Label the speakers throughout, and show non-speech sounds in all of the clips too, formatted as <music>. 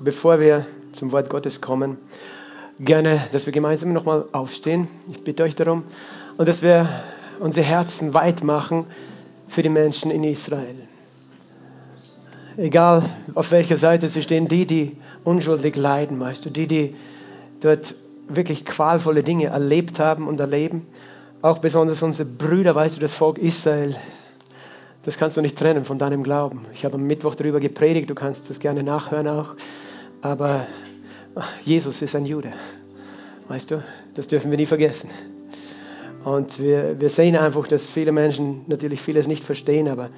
Speaker 1: bevor wir zum Wort Gottes kommen, gerne, dass wir gemeinsam nochmal aufstehen. Ich bitte euch darum. Und dass wir unsere Herzen weit machen für die Menschen in Israel. Egal auf welcher Seite sie stehen, die, die unschuldig leiden, weißt du, die, die dort wirklich qualvolle Dinge erlebt haben und erleben. Auch besonders unsere Brüder, weißt du, das Volk Israel, das kannst du nicht trennen von deinem Glauben. Ich habe am Mittwoch darüber gepredigt, du kannst das gerne nachhören auch. Aber Jesus ist ein Jude. Weißt du, das dürfen wir nie vergessen. Und wir, wir sehen einfach, dass viele Menschen natürlich vieles nicht verstehen, aber,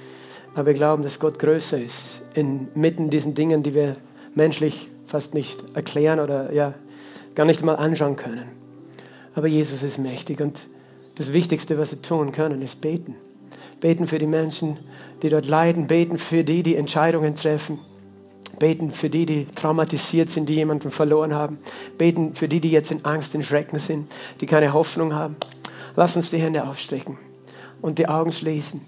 Speaker 1: aber wir glauben, dass Gott größer ist inmitten diesen Dingen, die wir menschlich fast nicht erklären oder ja, gar nicht mal anschauen können. Aber Jesus ist mächtig und das Wichtigste, was wir tun können, ist beten. Beten für die Menschen, die dort leiden, beten für die, die Entscheidungen treffen Beten für die, die traumatisiert sind, die jemanden verloren haben. Beten für die, die jetzt in Angst, in Schrecken sind, die keine Hoffnung haben. Lass uns die Hände aufstrecken und die Augen schließen.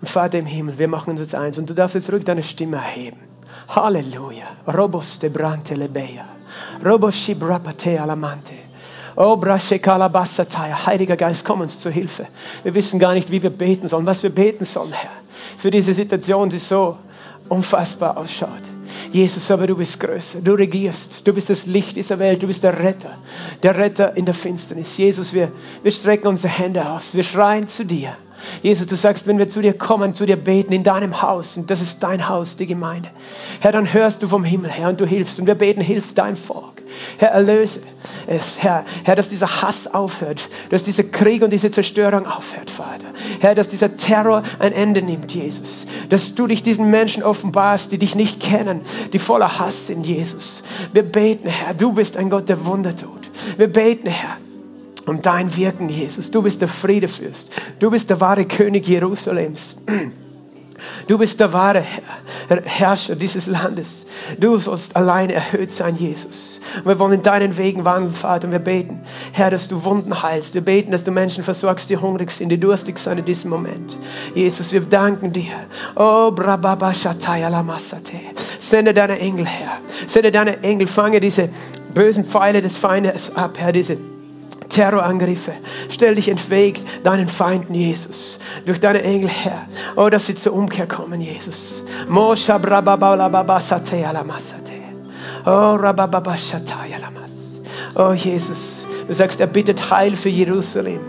Speaker 1: Und Vater im Himmel, wir machen uns jetzt eins. Und du darfst jetzt zurück deine Stimme erheben. Halleluja. Robos de brante lebeia. Robos shibrapate alamante. Oh, Heiliger Geist, komm uns zur Hilfe. Wir wissen gar nicht, wie wir beten sollen, was wir beten sollen, Herr. Für diese Situation, die so unfassbar ausschaut. Jesus, aber du bist größer, du regierst, du bist das Licht dieser Welt, du bist der Retter, der Retter in der Finsternis. Jesus, wir, wir strecken unsere Hände aus, wir schreien zu dir. Jesus, du sagst, wenn wir zu dir kommen, zu dir beten in deinem Haus, und das ist dein Haus, die Gemeinde, Herr, dann hörst du vom Himmel her und du hilfst. Und wir beten, hilf dein Volk. Herr, erlöse es, Herr, Herr, dass dieser Hass aufhört, dass dieser Krieg und diese Zerstörung aufhört, Vater. Herr, dass dieser Terror ein Ende nimmt, Jesus. Dass du dich diesen Menschen offenbarst, die dich nicht kennen, die voller Hass sind, Jesus. Wir beten, Herr, du bist ein Gott, der Wunder tut. Wir beten, Herr, um dein Wirken, Jesus. Du bist der Friedefürst. Du bist der wahre König Jerusalems. Du bist der wahre Herrscher dieses Landes. Du sollst allein erhöht sein, Jesus. Wir wollen in deinen Wegen wandeln, Vater, und wir beten, Herr, dass du Wunden heilst. Wir beten, dass du Menschen versorgst, die hungrig sind, die durstig sind in diesem Moment. Jesus, wir danken dir. Oh, brababa lamasate. Sende deine Engel, Herr. Sende deine Engel, fange diese bösen Pfeile des Feindes ab, Herr, diese Terrorangriffe. Stell dich entwegt deinen Feinden, Jesus, durch deine Engel, Herr. Oh, dass sie zur Umkehr kommen, Jesus. Oh, Oh, Jesus, du sagst, er bittet Heil für Jerusalem.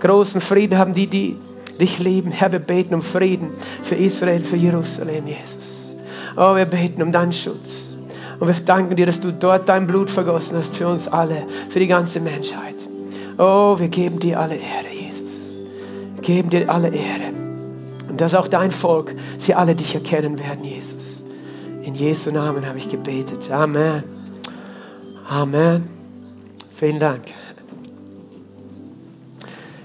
Speaker 1: Großen Frieden haben die, die dich lieben. Herr, wir beten um Frieden für Israel, für Jerusalem, Jesus. Oh, wir beten um deinen Schutz. Und wir danken dir, dass du dort dein Blut vergossen hast für uns alle, für die ganze Menschheit. Oh, wir geben dir alle Ehre, Jesus. Wir geben dir alle Ehre. Und dass auch dein Volk, sie alle dich erkennen werden, Jesus. In Jesu Namen habe ich gebetet. Amen. Amen. Vielen Dank.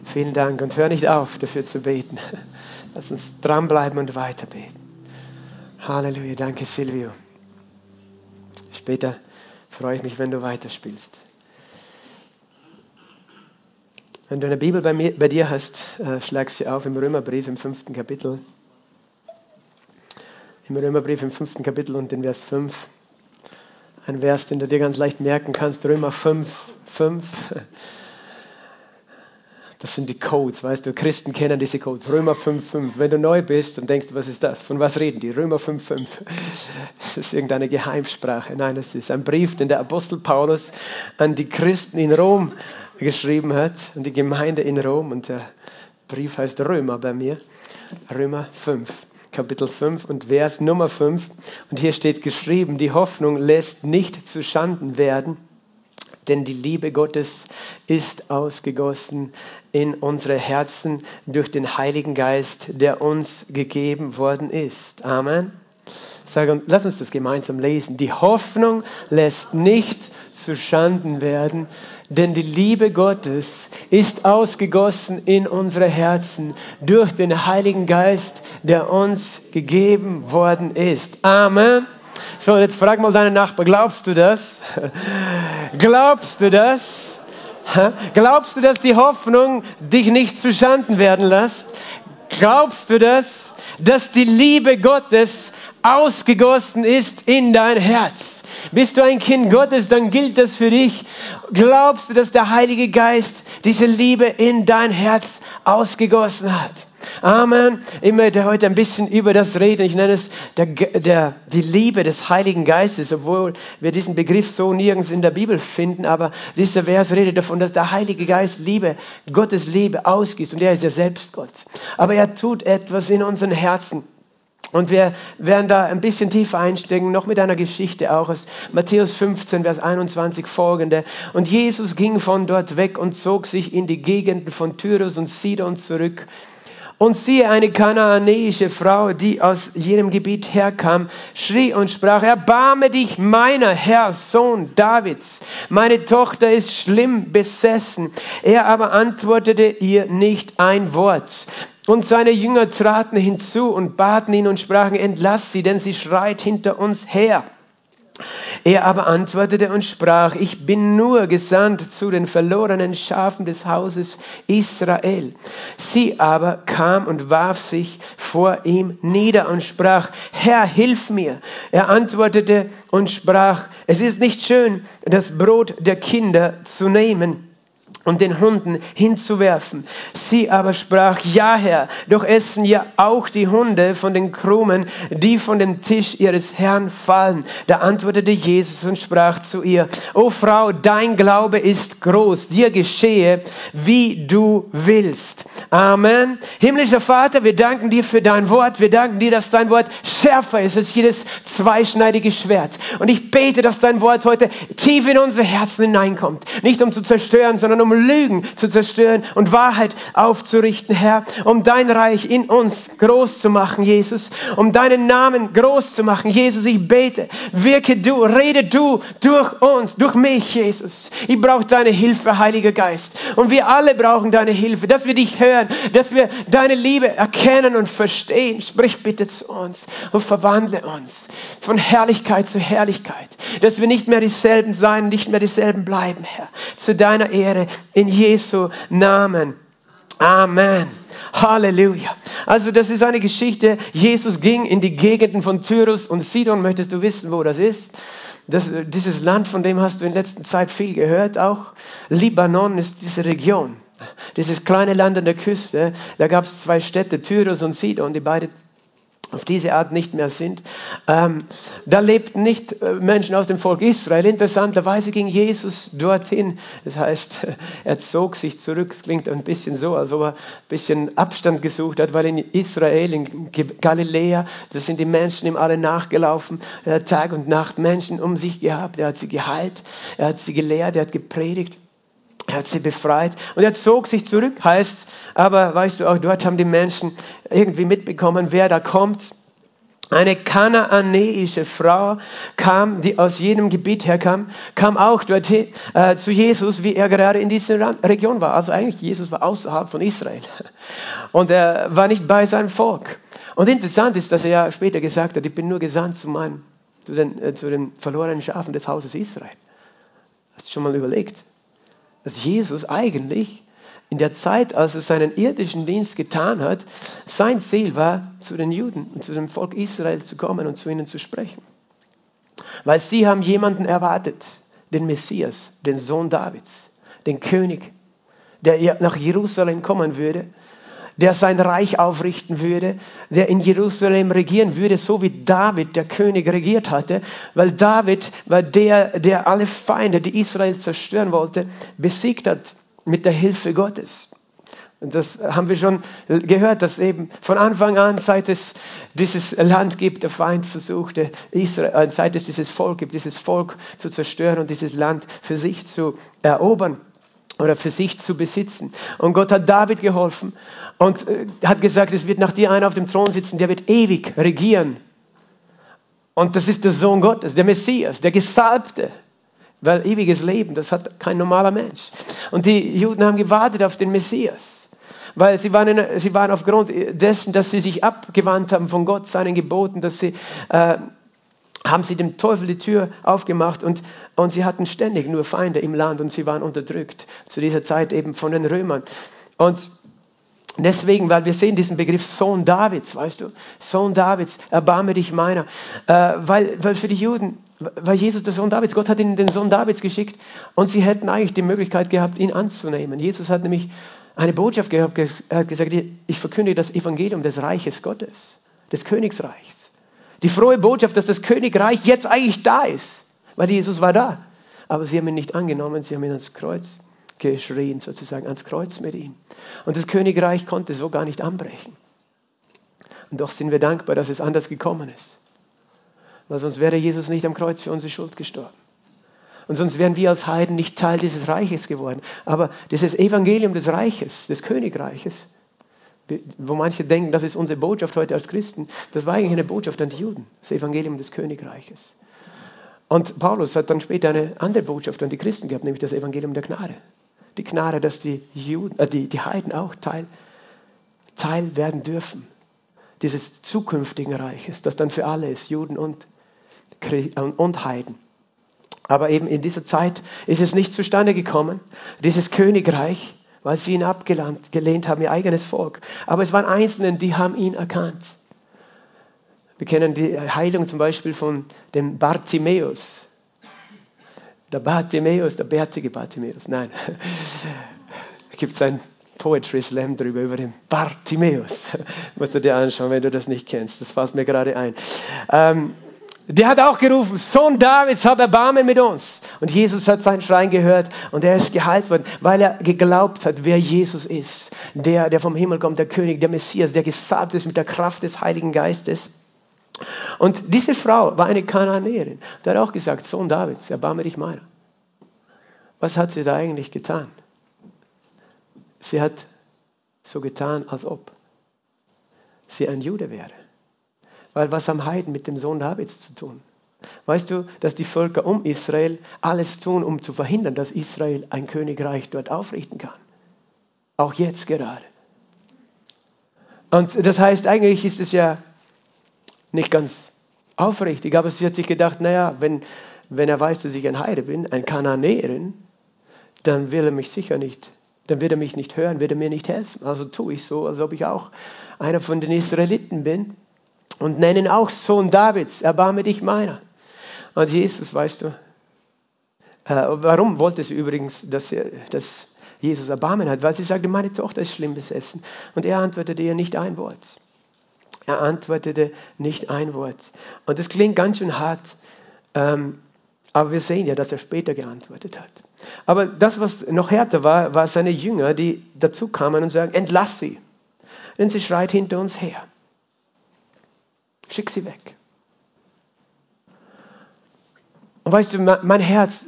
Speaker 1: Vielen Dank und hör nicht auf, dafür zu beten. Lass uns dranbleiben und weiter beten. Halleluja. Danke, Silvio. Später freue ich mich, wenn du weiterspielst. Wenn du eine Bibel bei, mir, bei dir hast, äh, schlag sie auf im Römerbrief im fünften Kapitel. Im Römerbrief im fünften Kapitel und in Vers 5. Ein Vers, den du dir ganz leicht merken kannst, Römer 5, 5. Das sind die Codes, weißt du, Christen kennen diese Codes. Römer 5,5. Wenn du neu bist und denkst, was ist das? Von was reden die? Römer 5,5. Das ist irgendeine Geheimsprache. Nein, es ist ein Brief, den der Apostel Paulus an die Christen in Rom geschrieben hat, an die Gemeinde in Rom. Und der Brief heißt Römer bei mir. Römer 5. Kapitel 5 und Vers Nummer 5. Und hier steht geschrieben, die Hoffnung lässt nicht zu Schanden werden, denn die Liebe Gottes ist ausgegossen in unsere Herzen durch den Heiligen Geist, der uns gegeben worden ist. Amen. Sag, lass uns das gemeinsam lesen. Die Hoffnung lässt nicht zu Schanden werden, denn die Liebe Gottes ist ausgegossen in unsere Herzen durch den Heiligen Geist, der uns gegeben worden ist. Amen. So, jetzt frag mal deinen Nachbar, glaubst du das? <laughs> glaubst du das? Glaubst du, dass die Hoffnung dich nicht zuschanden werden lässt? Glaubst du das, dass die Liebe Gottes ausgegossen ist in dein Herz? Bist du ein Kind Gottes, dann gilt das für dich. Glaubst du, dass der Heilige Geist diese Liebe in dein Herz ausgegossen hat? Amen. Ich möchte heute ein bisschen über das reden. Ich nenne es der, der, die Liebe des Heiligen Geistes, obwohl wir diesen Begriff so nirgends in der Bibel finden. Aber dieser Vers redet davon, dass der Heilige Geist Liebe, Gottes Liebe ausgießt. Und er ist ja selbst Gott. Aber er tut etwas in unseren Herzen. Und wir werden da ein bisschen tiefer einsteigen, noch mit einer Geschichte auch aus Matthäus 15, Vers 21 folgende. Und Jesus ging von dort weg und zog sich in die Gegenden von Tyrus und Sidon zurück. Und siehe, eine kanaanäische Frau, die aus jenem Gebiet herkam, schrie und sprach, erbarme dich meiner, Herr, Sohn Davids. Meine Tochter ist schlimm besessen. Er aber antwortete ihr nicht ein Wort. Und seine Jünger traten hinzu und baten ihn und sprachen, entlass sie, denn sie schreit hinter uns her. Er aber antwortete und sprach, ich bin nur gesandt zu den verlorenen Schafen des Hauses Israel. Sie aber kam und warf sich vor ihm nieder und sprach, Herr, hilf mir. Er antwortete und sprach, es ist nicht schön, das Brot der Kinder zu nehmen und den Hunden hinzuwerfen. Sie aber sprach, ja Herr, doch essen ja auch die Hunde von den Krumen, die von dem Tisch ihres Herrn fallen. Da antwortete Jesus und sprach zu ihr, O Frau, dein Glaube ist groß, dir geschehe, wie du willst. Amen. Himmlischer Vater, wir danken dir für dein Wort. Wir danken dir, dass dein Wort schärfer ist als jedes zweischneidige Schwert. Und ich bete, dass dein Wort heute tief in unsere Herzen hineinkommt. Nicht um zu zerstören, sondern um Lügen zu zerstören und Wahrheit aufzurichten, Herr. Um dein Reich in uns groß zu machen, Jesus. Um deinen Namen groß zu machen, Jesus. Ich bete, wirke du, rede du durch uns, durch mich, Jesus. Ich brauche deine Hilfe, Heiliger Geist. Und wir alle brauchen deine Hilfe, dass wir dich hören, dass wir deine Liebe erkennen und verstehen. Sprich bitte zu uns und verwandle uns von Herrlichkeit zu Herrlichkeit, dass wir nicht mehr dieselben sein, nicht mehr dieselben bleiben, Herr. Zu deiner Ehre in Jesu Namen. Amen. Halleluja. Also das ist eine Geschichte. Jesus ging in die Gegenden von Tyrus und Sidon. Möchtest du wissen, wo das ist? Das, dieses Land, von dem hast du in letzter Zeit viel gehört auch. Libanon ist diese Region. Dieses kleine Land an der Küste. Da gab es zwei Städte, Tyrus und Sidon, die beide auf diese Art nicht mehr sind. Ähm, da lebten nicht äh, Menschen aus dem Volk Israel. Interessanterweise ging Jesus dorthin. Das heißt, <laughs> er zog sich zurück. Es klingt ein bisschen so, als ob er ein bisschen Abstand gesucht hat, weil in Israel, in Galiläa, da sind die Menschen ihm alle nachgelaufen. Er hat Tag und Nacht Menschen um sich gehabt. Er hat sie geheilt. Er hat sie gelehrt. Er hat gepredigt. Er hat sie befreit und er zog sich zurück, heißt, aber weißt du, auch dort haben die Menschen irgendwie mitbekommen, wer da kommt. Eine kanaanäische Frau kam, die aus jenem Gebiet herkam, kam auch dorthin äh, zu Jesus, wie er gerade in dieser Region war. Also eigentlich, Jesus war außerhalb von Israel. Und er war nicht bei seinem Volk. Und interessant ist, dass er ja später gesagt hat, ich bin nur gesandt zu, meinem, zu, den, äh, zu den verlorenen Schafen des Hauses Israel. Hast du schon mal überlegt? dass Jesus eigentlich in der Zeit, als er seinen irdischen Dienst getan hat, sein Ziel war, zu den Juden und zu dem Volk Israel zu kommen und zu ihnen zu sprechen. Weil sie haben jemanden erwartet, den Messias, den Sohn Davids, den König, der nach Jerusalem kommen würde, der sein Reich aufrichten würde, der in Jerusalem regieren würde, so wie David, der König, regiert hatte, weil David war der, der alle Feinde, die Israel zerstören wollte, besiegt hat mit der Hilfe Gottes. Und das haben wir schon gehört, dass eben von Anfang an, seit es dieses Land gibt, der Feind versuchte, Israel, äh, seit es dieses Volk gibt, dieses Volk zu zerstören und dieses Land für sich zu erobern oder für sich zu besitzen. Und Gott hat David geholfen und äh, hat gesagt, es wird nach dir einer auf dem Thron sitzen, der wird ewig regieren. Und das ist der Sohn Gottes, der Messias, der Gesalbte. Weil ewiges Leben, das hat kein normaler Mensch. Und die Juden haben gewartet auf den Messias. Weil sie waren, in, sie waren aufgrund dessen, dass sie sich abgewandt haben von Gott, seinen Geboten, dass sie, äh, haben sie dem Teufel die Tür aufgemacht und, und sie hatten ständig nur Feinde im Land und sie waren unterdrückt. Zu dieser Zeit eben von den Römern. Und Deswegen, weil wir sehen diesen Begriff Sohn Davids, weißt du, Sohn Davids, erbarme dich meiner. Äh, weil, weil für die Juden, weil Jesus der Sohn Davids, Gott hat ihnen den Sohn Davids geschickt und sie hätten eigentlich die Möglichkeit gehabt, ihn anzunehmen. Jesus hat nämlich eine Botschaft gehabt, er hat gesagt, ich verkündige das Evangelium des Reiches Gottes, des Königsreichs. Die frohe Botschaft, dass das Königreich jetzt eigentlich da ist, weil Jesus war da. Aber sie haben ihn nicht angenommen, sie haben ihn ans Kreuz geschrien, sozusagen ans Kreuz mit ihm. Und das Königreich konnte so gar nicht anbrechen. Und doch sind wir dankbar, dass es anders gekommen ist. Weil sonst wäre Jesus nicht am Kreuz für unsere Schuld gestorben. Und sonst wären wir als Heiden nicht Teil dieses Reiches geworden. Aber dieses Evangelium des Reiches, des Königreiches, wo manche denken, das ist unsere Botschaft heute als Christen, das war eigentlich eine Botschaft an die Juden, das Evangelium des Königreiches. Und Paulus hat dann später eine andere Botschaft an die Christen gehabt, nämlich das Evangelium der Gnade die Gnade, dass die, Juden, äh, die, die Heiden auch Teil, Teil werden dürfen dieses zukünftigen Reiches, das dann für alle ist, Juden und, und Heiden. Aber eben in dieser Zeit ist es nicht zustande gekommen, dieses Königreich, weil sie ihn abgelehnt haben, ihr eigenes Volk. Aber es waren Einzelne, die haben ihn erkannt. Wir kennen die Heilung zum Beispiel von dem Bartimäus. Der Bartimäus, der bärtige Bartimäus, nein. Da gibt es ein Poetry Slam drüber, über den Bartimäus. Musst du dir anschauen, wenn du das nicht kennst. Das fällt mir gerade ein. Ähm, der hat auch gerufen, Sohn Davids, hab Erbarmen mit uns. Und Jesus hat seinen Schrein gehört und er ist geheilt worden, weil er geglaubt hat, wer Jesus ist. Der, der vom Himmel kommt, der König, der Messias, der gesalbt ist mit der Kraft des Heiligen Geistes. Und diese Frau war eine Kananäerin. Der hat auch gesagt, Sohn Davids, erbarme dich meiner. Was hat sie da eigentlich getan? Sie hat so getan, als ob sie ein Jude wäre. Weil was am Heiden mit dem Sohn Davids zu tun? Weißt du, dass die Völker um Israel alles tun, um zu verhindern, dass Israel ein Königreich dort aufrichten kann? Auch jetzt gerade. Und das heißt, eigentlich ist es ja nicht ganz aufrichtig, aber sie hat sich gedacht, naja, wenn, wenn er weiß, dass ich ein Heide bin, ein Kananäerin, dann will er mich sicher nicht, dann wird er mich nicht hören, wird er mir nicht helfen. Also tue ich so, als ob ich auch einer von den Israeliten bin und nenne ihn auch Sohn Davids, erbarme dich meiner. Und Jesus, weißt du, äh, warum wollte sie übrigens, dass, er, dass Jesus Erbarmen hat? Weil sie sagte, meine Tochter ist schlimm besessen. Und er antwortete ihr nicht ein Wort. Er antwortete nicht ein Wort. Und das klingt ganz schön hart, ähm, aber wir sehen ja, dass er später geantwortet hat. Aber das, was noch härter war, war seine Jünger, die dazu kamen und sagen, entlass sie, denn sie schreit hinter uns her. Schick sie weg. Und weißt du, mein Herz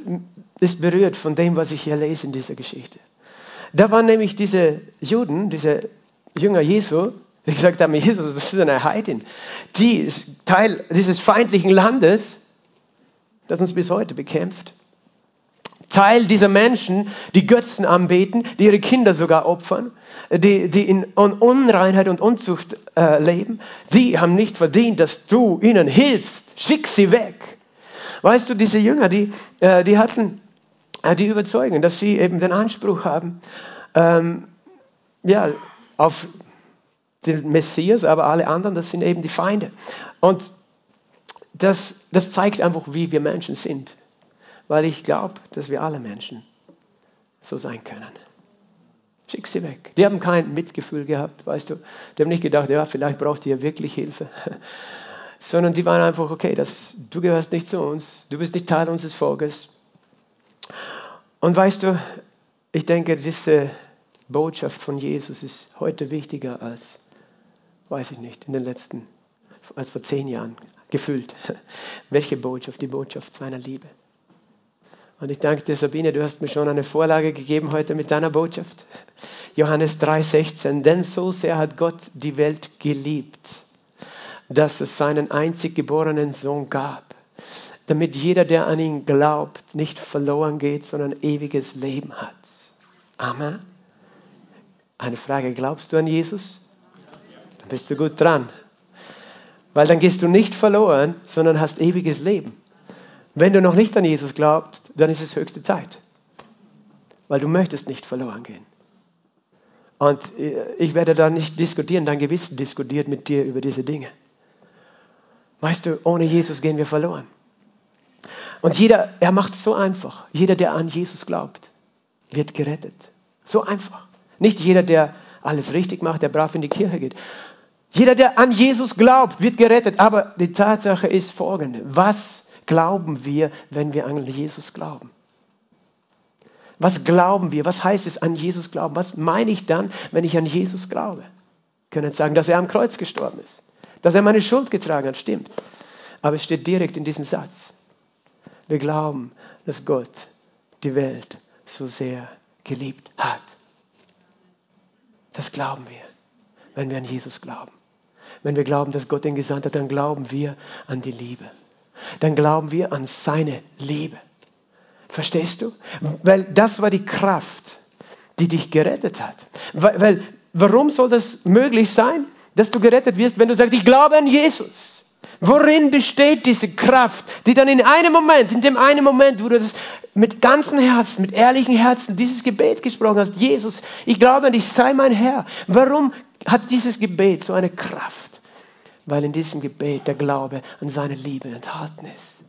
Speaker 1: ist berührt von dem, was ich hier lese in dieser Geschichte. Da waren nämlich diese Juden, diese Jünger Jesu, die gesagt haben, Jesus, das ist eine Heidin. Die ist Teil dieses feindlichen Landes, das uns bis heute bekämpft. Teil dieser Menschen, die Götzen anbeten, die ihre Kinder sogar opfern, die, die in Unreinheit und Unzucht äh, leben, die haben nicht verdient, dass du ihnen hilfst. Schick sie weg. Weißt du, diese Jünger, die, äh, die hatten äh, die Überzeugung, dass sie eben den Anspruch haben, ähm, ja, auf den Messias, aber alle anderen, das sind eben die Feinde. Und das, das zeigt einfach, wie wir Menschen sind. Weil ich glaube, dass wir alle Menschen so sein können. Schick sie weg. Die haben kein Mitgefühl gehabt, weißt du. Die haben nicht gedacht, ja, vielleicht braucht ihr wirklich Hilfe. <laughs> Sondern die waren einfach, okay, das, du gehörst nicht zu uns, du bist nicht Teil unseres Volkes. Und weißt du, ich denke, diese Botschaft von Jesus ist heute wichtiger als weiß ich nicht, in den letzten, als vor zehn Jahren gefüllt. <laughs> Welche Botschaft? Die Botschaft seiner Liebe. Und ich danke dir, Sabine, du hast mir schon eine Vorlage gegeben heute mit deiner Botschaft. Johannes 3,16. Denn so sehr hat Gott die Welt geliebt, dass es seinen einzig geborenen Sohn gab, damit jeder, der an ihn glaubt, nicht verloren geht, sondern ewiges Leben hat. Amen. Eine Frage, glaubst du an Jesus? Dann bist du gut dran. Weil dann gehst du nicht verloren, sondern hast ewiges Leben. Wenn du noch nicht an Jesus glaubst, dann ist es höchste Zeit. Weil du möchtest nicht verloren gehen. Und äh, ich werde da nicht diskutieren, dein Gewissen diskutiert mit dir über diese Dinge. Weißt du, ohne Jesus gehen wir verloren. Und jeder, er macht es so einfach. Jeder, der an Jesus glaubt, wird gerettet. So einfach. Nicht jeder, der alles richtig macht, der brav in die Kirche geht. Jeder, der an Jesus glaubt, wird gerettet. Aber die Tatsache ist folgende. Was glauben wir, wenn wir an Jesus glauben? Was glauben wir? Was heißt es an Jesus glauben? Was meine ich dann, wenn ich an Jesus glaube? Wir können sagen, dass er am Kreuz gestorben ist, dass er meine Schuld getragen hat, stimmt. Aber es steht direkt in diesem Satz. Wir glauben, dass Gott die Welt so sehr geliebt hat. Das glauben wir, wenn wir an Jesus glauben. Wenn wir glauben, dass Gott ihn gesandt hat, dann glauben wir an die Liebe. Dann glauben wir an seine Liebe. Verstehst du? Weil das war die Kraft, die dich gerettet hat. Weil, weil warum soll das möglich sein, dass du gerettet wirst, wenn du sagst, ich glaube an Jesus? Worin besteht diese Kraft, die dann in einem Moment, in dem einen Moment, wo du das mit ganzem Herzen, mit ehrlichem Herzen dieses Gebet gesprochen hast, Jesus, ich glaube an dich, sei mein Herr. Warum hat dieses Gebet so eine Kraft? Weil in diesem Gebet der Glaube an seine Liebe enthalten ist.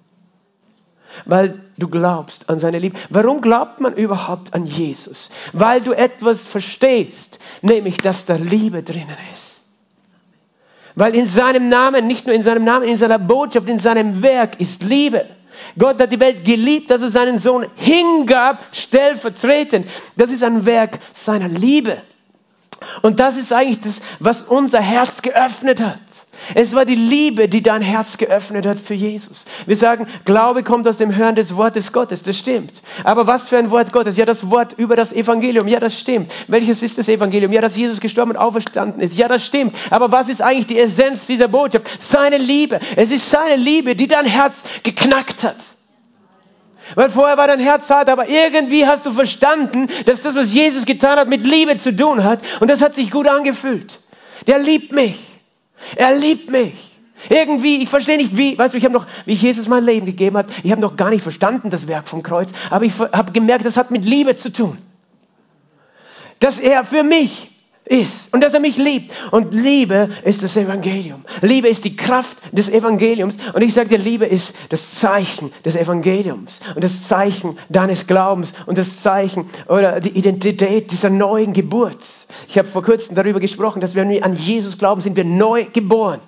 Speaker 1: Weil du glaubst an seine Liebe. Warum glaubt man überhaupt an Jesus? Weil du etwas verstehst, nämlich dass da Liebe drinnen ist. Weil in seinem Namen, nicht nur in seinem Namen, in seiner Botschaft, in seinem Werk ist Liebe. Gott hat die Welt geliebt, dass er seinen Sohn hingab, stellvertretend. Das ist ein Werk seiner Liebe. Und das ist eigentlich das, was unser Herz geöffnet hat. Es war die Liebe, die dein Herz geöffnet hat für Jesus. Wir sagen, Glaube kommt aus dem Hören des Wortes Gottes. Das stimmt. Aber was für ein Wort Gottes? Ja, das Wort über das Evangelium. Ja, das stimmt. Welches ist das Evangelium? Ja, dass Jesus gestorben und auferstanden ist. Ja, das stimmt. Aber was ist eigentlich die Essenz dieser Botschaft? Seine Liebe. Es ist seine Liebe, die dein Herz geknackt hat. Weil vorher war dein Herz hart, aber irgendwie hast du verstanden, dass das, was Jesus getan hat, mit Liebe zu tun hat. Und das hat sich gut angefühlt. Der liebt mich. Er liebt mich. Irgendwie, ich verstehe nicht wie, weißt du, ich habe noch, wie Jesus mein Leben gegeben hat, ich habe noch gar nicht verstanden das Werk vom Kreuz, aber ich habe gemerkt, das hat mit Liebe zu tun. Dass er für mich ist und dass er mich liebt. Und Liebe ist das Evangelium. Liebe ist die Kraft des Evangeliums. Und ich sage dir, Liebe ist das Zeichen des Evangeliums und das Zeichen deines Glaubens und das Zeichen oder die Identität dieser neuen Geburt. Ich habe vor kurzem darüber gesprochen, dass wenn wir an Jesus glauben, sind wir neu geboren.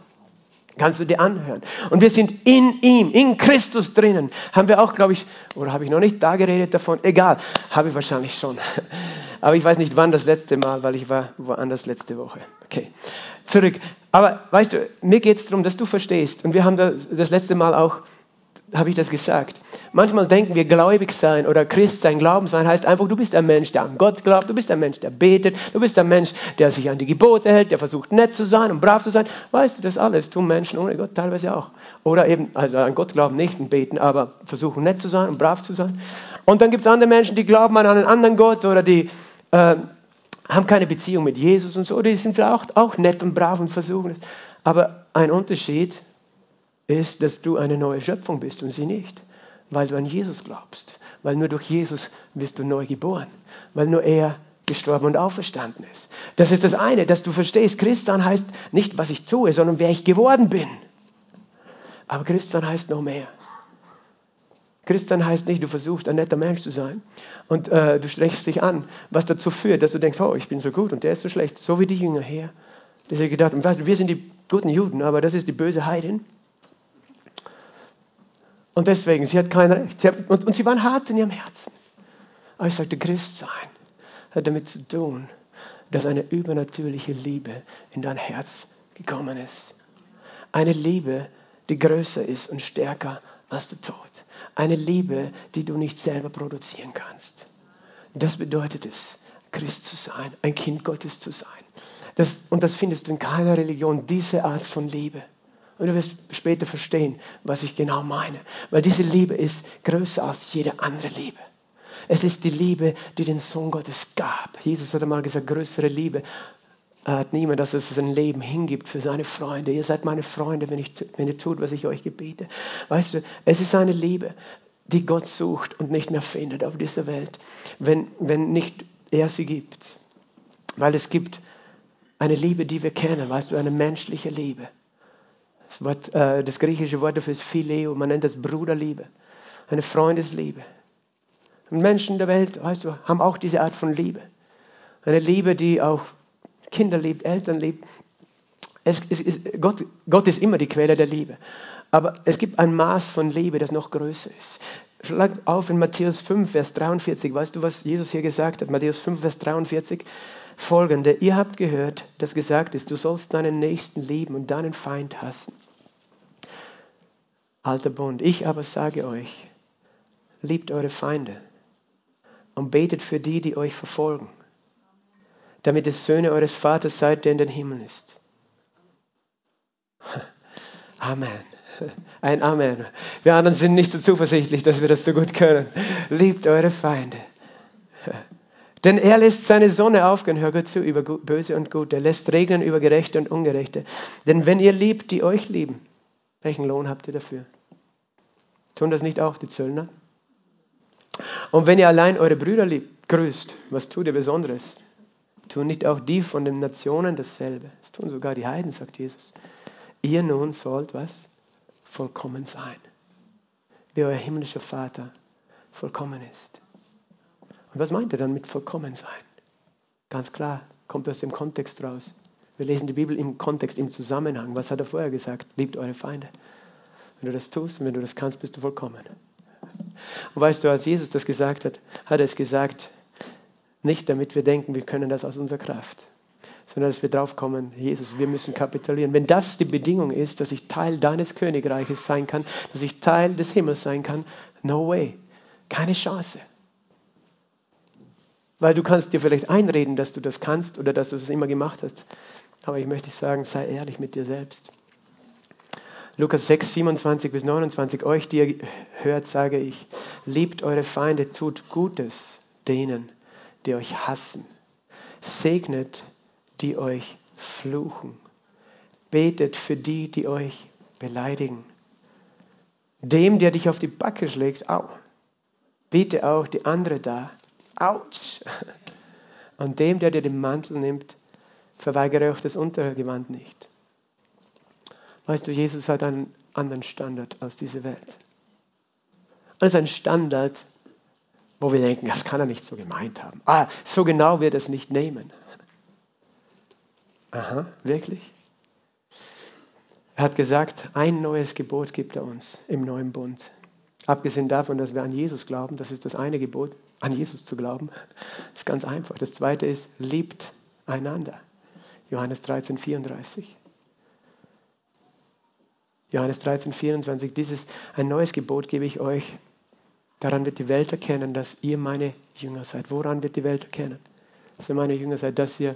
Speaker 1: Kannst du dir anhören. Und wir sind in ihm, in Christus drinnen. Haben wir auch, glaube ich, oder habe ich noch nicht da geredet davon? Egal, habe ich wahrscheinlich schon. <laughs> Aber ich weiß nicht, wann das letzte Mal, weil ich war woanders letzte Woche. Okay, zurück. Aber weißt du, mir geht es darum, dass du verstehst. Und wir haben das letzte Mal auch habe ich das gesagt. Manchmal denken wir, gläubig sein oder Christ sein, Glauben sein, heißt einfach, du bist ein Mensch, der an Gott glaubt, du bist ein Mensch, der betet, du bist ein Mensch, der sich an die Gebote hält, der versucht nett zu sein und brav zu sein. Weißt du, das alles tun Menschen ohne Gott teilweise auch. Oder eben, also an Gott glauben nicht und beten, aber versuchen nett zu sein und brav zu sein. Und dann gibt es andere Menschen, die glauben an einen anderen Gott oder die äh, haben keine Beziehung mit Jesus und so, die sind vielleicht auch, auch nett und brav und versuchen es. Aber ein Unterschied ist, dass du eine neue Schöpfung bist und sie nicht, weil du an Jesus glaubst. Weil nur durch Jesus bist du neu geboren. Weil nur er gestorben und auferstanden ist. Das ist das eine, dass du verstehst, Christian heißt nicht, was ich tue, sondern wer ich geworden bin. Aber Christian heißt noch mehr. Christian heißt nicht, du versuchst ein netter Mensch zu sein und äh, du strengst dich an, was dazu führt, dass du denkst, oh, ich bin so gut und der ist so schlecht, so wie die Jünger her. Die sie gedacht, und weißt du, wir sind die guten Juden, aber das ist die böse Heidin. Und deswegen, sie hat kein Recht. Sie hat, und, und sie waren hart in ihrem Herzen. Aber ich sagte, Christ sein hat damit zu tun, dass eine übernatürliche Liebe in dein Herz gekommen ist. Eine Liebe, die größer ist und stärker als der Tod. Eine Liebe, die du nicht selber produzieren kannst. Das bedeutet es, Christ zu sein, ein Kind Gottes zu sein. Das, und das findest du in keiner Religion, diese Art von Liebe. Und du wirst später verstehen, was ich genau meine. Weil diese Liebe ist größer als jede andere Liebe. Es ist die Liebe, die den Sohn Gottes gab. Jesus hat einmal gesagt, größere Liebe hat niemand, dass er sein Leben hingibt für seine Freunde. Ihr seid meine Freunde, wenn, ich, wenn ihr tut, was ich euch gebete. Weißt du, es ist eine Liebe, die Gott sucht und nicht mehr findet auf dieser Welt, wenn, wenn nicht er sie gibt. Weil es gibt eine Liebe, die wir kennen, weißt du, eine menschliche Liebe. Das, Wort, äh, das griechische Wort dafür ist Phileo, man nennt das Bruderliebe, eine Freundesliebe. Und Menschen der Welt, weißt du, haben auch diese Art von Liebe. Eine Liebe, die auch Kinder liebt, Eltern liebt. Es, es, es, Gott, Gott ist immer die Quelle der Liebe. Aber es gibt ein Maß von Liebe, das noch größer ist. Schlag auf in Matthäus 5, Vers 43. Weißt du, was Jesus hier gesagt hat? Matthäus 5, Vers 43. Folgende. Ihr habt gehört, dass gesagt ist, du sollst deinen Nächsten lieben und deinen Feind hassen. Alter Bund. Ich aber sage euch, liebt eure Feinde und betet für die, die euch verfolgen, damit es Söhne eures Vaters seid, der in den Himmel ist. <laughs> Amen. <laughs> Ein Amen. Wir anderen sind nicht so zuversichtlich, dass wir das so gut können. Liebt eure Feinde. <laughs> Denn er lässt seine Sonne aufgehen, hör gut zu, über Böse und Gute. Er lässt regnen über Gerechte und Ungerechte. Denn wenn ihr liebt, die euch lieben, welchen Lohn habt ihr dafür? Tun das nicht auch die Zöllner? Und wenn ihr allein eure Brüder liebt, grüßt, was tut ihr Besonderes? Tun nicht auch die von den Nationen dasselbe? Das tun sogar die Heiden, sagt Jesus. Ihr nun sollt was? Vollkommen sein. Wie euer himmlischer Vater vollkommen ist. Und was meint er dann mit vollkommen sein? Ganz klar, kommt aus dem Kontext raus. Wir lesen die Bibel im Kontext, im Zusammenhang. Was hat er vorher gesagt? Liebt eure Feinde. Wenn du das tust und wenn du das kannst, bist du vollkommen. Und weißt du, als Jesus das gesagt hat, hat er es gesagt, nicht damit wir denken, wir können das aus unserer Kraft, sondern dass wir drauf kommen, Jesus, wir müssen kapitulieren. Wenn das die Bedingung ist, dass ich Teil deines Königreiches sein kann, dass ich Teil des Himmels sein kann, no way, keine Chance. Weil du kannst dir vielleicht einreden, dass du das kannst oder dass du es immer gemacht hast. Aber ich möchte sagen, sei ehrlich mit dir selbst. Lukas 6, 27 bis 29, euch, die ihr hört, sage ich, liebt eure Feinde, tut Gutes denen, die euch hassen. Segnet, die euch fluchen. Betet für die, die euch beleidigen. Dem, der dich auf die Backe schlägt, au. Biete auch die andere da, Autsch! Und dem, der dir den Mantel nimmt, verweigere auch das Untergewand nicht. Weißt du, Jesus hat einen anderen Standard als diese Welt. Das ist ein Standard, wo wir denken, das kann er nicht so gemeint haben. Ah, so genau wird er es nicht nehmen. Aha, wirklich? Er hat gesagt, ein neues Gebot gibt er uns im neuen Bund. Abgesehen davon, dass wir an Jesus glauben, das ist das eine Gebot, an Jesus zu glauben, ist ganz einfach. Das zweite ist, liebt einander. Johannes 13, 34. Johannes 13, 24. Dieses, ein neues Gebot gebe ich euch. Daran wird die Welt erkennen, dass ihr meine Jünger seid. Woran wird die Welt erkennen? Dass ihr meine Jünger seid, dass ihr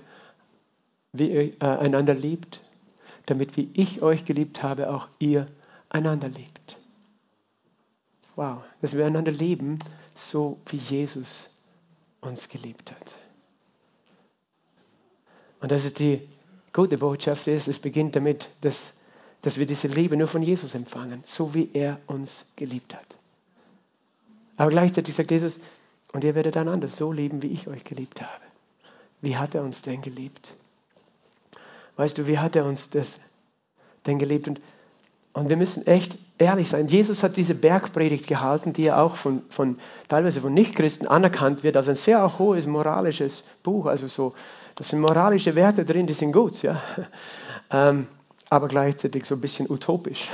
Speaker 1: äh, einander liebt, damit wie ich euch geliebt habe, auch ihr einander liebt. Wow, dass wir einander lieben, so wie Jesus uns geliebt hat. Und dass es die gute Botschaft ist, es beginnt damit, dass, dass wir diese Liebe nur von Jesus empfangen, so wie er uns geliebt hat. Aber gleichzeitig sagt Jesus, und ihr werdet einander so lieben, wie ich euch geliebt habe. Wie hat er uns denn geliebt? Weißt du, wie hat er uns das denn geliebt? Und und wir müssen echt ehrlich sein. Jesus hat diese Bergpredigt gehalten, die ja auch von, von teilweise von Nichtchristen anerkannt wird als ein sehr hohes moralisches Buch. Also so, da sind moralische Werte drin, die sind gut, ja. <laughs> Ähm, aber gleichzeitig so ein bisschen utopisch.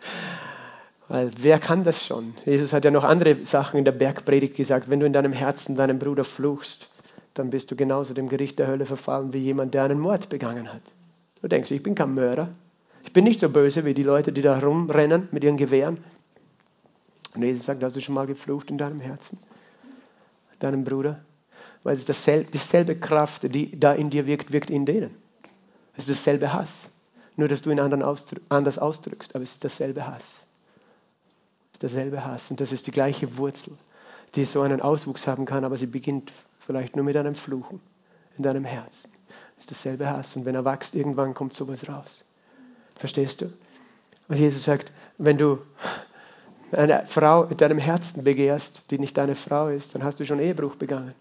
Speaker 1: <laughs> Weil wer kann das schon? Jesus hat ja noch andere Sachen in der Bergpredigt gesagt. Wenn du in deinem Herzen deinen Bruder fluchst, dann bist du genauso dem Gericht der Hölle verfallen wie jemand, der einen Mord begangen hat. Du denkst, ich bin kein Mörder. Ich bin nicht so böse wie die Leute, die da rumrennen mit ihren Gewehren. Und Jesus sagt, hast du schon mal geflucht in deinem Herzen? Deinem Bruder? Weil es dasselbe, dieselbe Kraft, die da in dir wirkt, wirkt in denen. Es ist dasselbe Hass. Nur, dass du ihn anders ausdrückst, aber es ist dasselbe Hass. Es ist derselbe Hass. Und das ist die gleiche Wurzel, die so einen Auswuchs haben kann, aber sie beginnt vielleicht nur mit einem Fluchen in deinem Herzen. Es ist dasselbe Hass. Und wenn er wächst, irgendwann kommt sowas raus. Verstehst du? Und Jesus sagt, wenn du eine Frau mit deinem Herzen begehrst, die nicht deine Frau ist, dann hast du schon Ehebruch begangen.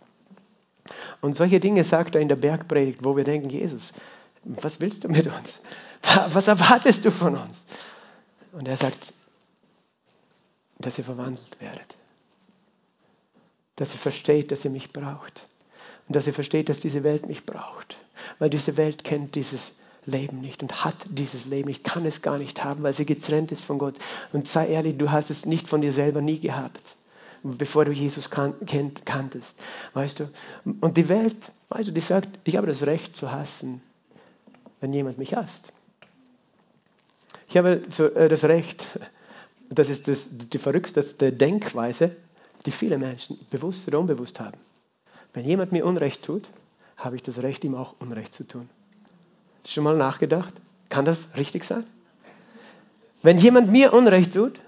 Speaker 1: Und solche Dinge sagt er in der Bergpredigt, wo wir denken, Jesus, was willst du mit uns? Was erwartest du von uns? Und er sagt, dass ihr verwandelt werdet. Dass ihr versteht, dass ihr mich braucht. Und dass ihr versteht, dass diese Welt mich braucht. Weil diese Welt kennt dieses Leben nicht und hat dieses Leben. Ich kann es gar nicht haben, weil sie getrennt ist von Gott. Und sei ehrlich, du hast es nicht von dir selber nie gehabt, bevor du Jesus kan kanntest. Weißt du? Und die Welt, weißt du, die sagt, ich habe das Recht zu hassen, wenn jemand mich hasst. Ich habe äh, das Recht, das ist das, die verrückteste Denkweise, die viele Menschen bewusst oder unbewusst haben. Wenn jemand mir Unrecht tut, habe ich das Recht, ihm auch Unrecht zu tun. Schon mal nachgedacht? Kann das richtig sein? Wenn jemand mir Unrecht tut,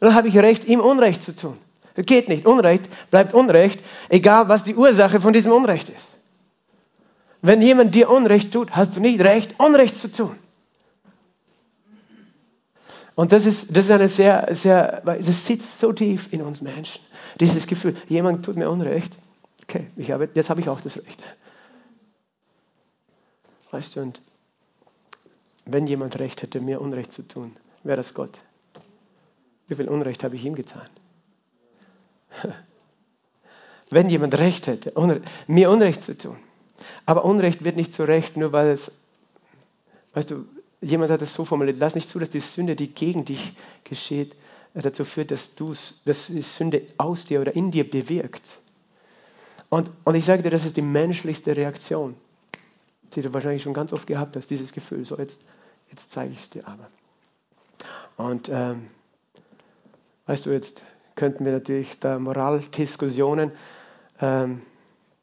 Speaker 1: dann habe ich Recht, ihm Unrecht zu tun. Das geht nicht. Unrecht bleibt Unrecht, egal was die Ursache von diesem Unrecht ist. Wenn jemand dir Unrecht tut, hast du nicht Recht, Unrecht zu tun. Und das ist, das ist eine sehr, sehr, das sitzt so tief in uns Menschen. Dieses Gefühl, jemand tut mir Unrecht. Okay, ich habe, jetzt habe ich auch das Recht. Weißt du, und wenn jemand Recht hätte, mir Unrecht zu tun, wäre das Gott. Wie viel Unrecht habe ich ihm getan? <laughs> wenn jemand Recht hätte, mir Unrecht zu tun. Aber Unrecht wird nicht zu Recht, nur weil es, weißt du, jemand hat es so formuliert, lass nicht zu, dass die Sünde, die gegen dich geschieht, dazu führt, dass, dass die Sünde aus dir oder in dir bewirkt. Und, und ich sage dir, das ist die menschlichste Reaktion die du wahrscheinlich schon ganz oft gehabt hast, dieses Gefühl. So, jetzt, jetzt zeige ich es dir aber. Und ähm, weißt du, jetzt könnten wir natürlich da Moraldiskussionen ähm,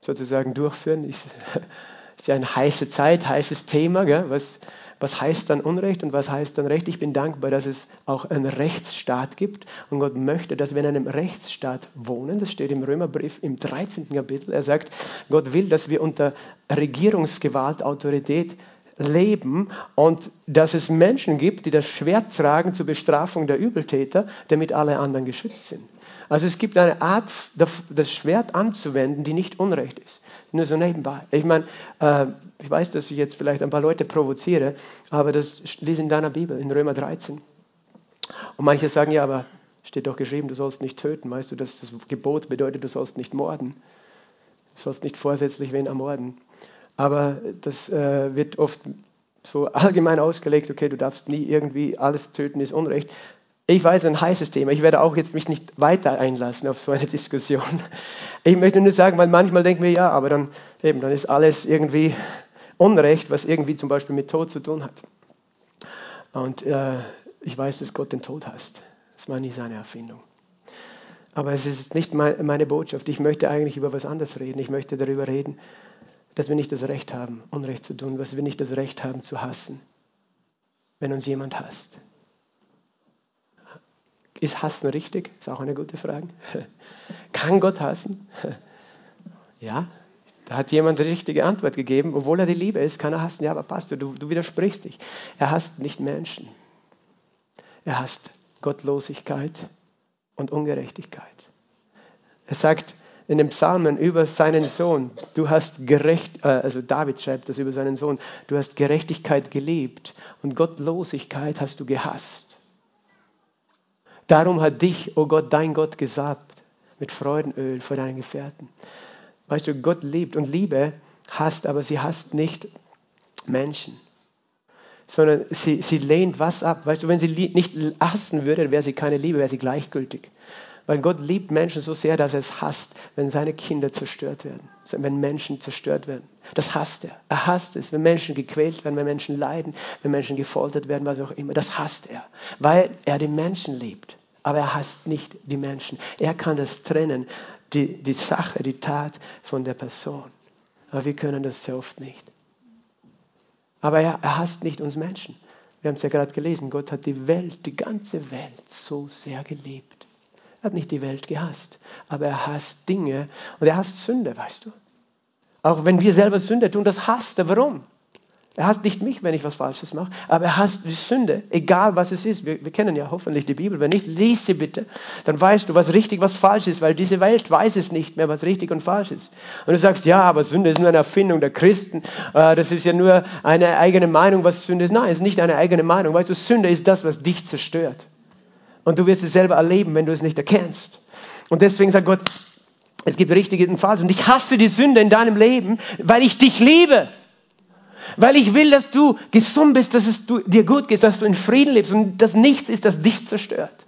Speaker 1: sozusagen durchführen. Es <laughs> ist ja eine heiße Zeit, heißes Thema. Gell? Was, was heißt dann Unrecht und was heißt dann Recht? Ich bin dankbar, dass es auch einen Rechtsstaat gibt und Gott möchte, dass wir in einem Rechtsstaat wohnen. Das steht im Römerbrief im 13. Kapitel. Er sagt, Gott will, dass wir unter Regierungsgewalt, Autorität leben und dass es Menschen gibt, die das Schwert tragen zur Bestrafung der Übeltäter, damit alle anderen geschützt sind. Also es gibt eine Art, das Schwert anzuwenden, die nicht unrecht ist. Nur so nebenbei. Ich meine, äh, ich weiß, dass ich jetzt vielleicht ein paar Leute provoziere, aber das lies in deiner Bibel, in Römer 13. Und manche sagen, ja, aber steht doch geschrieben, du sollst nicht töten. Weißt du, dass das Gebot bedeutet, du sollst nicht morden. Du sollst nicht vorsätzlich wen ermorden. Aber das äh, wird oft so allgemein ausgelegt, okay, du darfst nie irgendwie alles töten, ist Unrecht. Ich weiß, ein heißes Thema. Ich werde auch jetzt mich nicht weiter einlassen auf so eine Diskussion. Ich möchte nur sagen, weil manchmal denken wir, ja, aber dann, eben, dann ist alles irgendwie Unrecht, was irgendwie zum Beispiel mit Tod zu tun hat. Und äh, ich weiß, dass Gott den Tod hasst. Das war nie seine Erfindung. Aber es ist nicht meine Botschaft. Ich möchte eigentlich über was anderes reden. Ich möchte darüber reden, dass wir nicht das Recht haben, Unrecht zu tun, dass wir nicht das Recht haben zu hassen, wenn uns jemand hasst. Ist Hassen richtig? Ist auch eine gute Frage. <laughs> Kann Gott hassen? <laughs> Ja, da hat jemand die richtige Antwort gegeben. Obwohl er die Liebe ist, kann er hassen. Ja, aber Pastor, du, du widersprichst dich. Er hasst nicht Menschen. Er hasst Gottlosigkeit und Ungerechtigkeit. Er sagt in den Psalmen über seinen Sohn, du hast gerecht, äh, also David schreibt das über seinen Sohn, du hast Gerechtigkeit geliebt und Gottlosigkeit hast du gehasst. Darum hat dich, oh Gott, dein Gott gesalbt mit Freudenöl vor deinen Gefährten. Weißt du, Gott liebt und Liebe hasst, aber sie hasst nicht Menschen, sondern sie, sie lehnt was ab. Weißt du, wenn sie nicht hassen würde, wäre sie keine Liebe, wäre sie gleichgültig. Weil Gott liebt Menschen so sehr, dass er es hasst, wenn seine Kinder zerstört werden, wenn Menschen zerstört werden. Das hasst er. Er hasst es, wenn Menschen gequält werden, wenn Menschen leiden, wenn Menschen gefoltert werden, was auch immer. Das hasst er, weil er die Menschen liebt. Aber er hasst nicht die Menschen. Er kann das trennen, die, die Sache, die Tat von der Person. Aber wir können das sehr oft nicht. Aber er, er hasst nicht uns Menschen. Wir haben es ja gerade gelesen, Gott hat die Welt, die ganze Welt so sehr geliebt. Er hat nicht die Welt gehasst, aber er hasst Dinge und er hasst Sünde, weißt du. Auch wenn wir selber Sünde tun, das hasst er. Warum? Er hasst nicht mich, wenn ich was Falsches mache, aber er hasst die Sünde, egal was es ist. Wir, wir, kennen ja hoffentlich die Bibel. Wenn nicht, lies sie bitte. Dann weißt du, was richtig, was falsch ist, weil diese Welt weiß es nicht mehr, was richtig und falsch ist. Und du sagst, ja, aber Sünde ist nur eine Erfindung der Christen. Äh, das ist ja nur eine eigene Meinung, was Sünde ist. Nein, es ist nicht eine eigene Meinung. Weißt du, Sünde ist das, was dich zerstört. Und du wirst es selber erleben, wenn du es nicht erkennst. Und deswegen sagt Gott, es gibt richtige und falsch. Und ich hasse die Sünde in deinem Leben, weil ich dich liebe. Weil ich will, dass du gesund bist, dass es dir gut geht, dass du in Frieden lebst und dass nichts ist, das dich zerstört.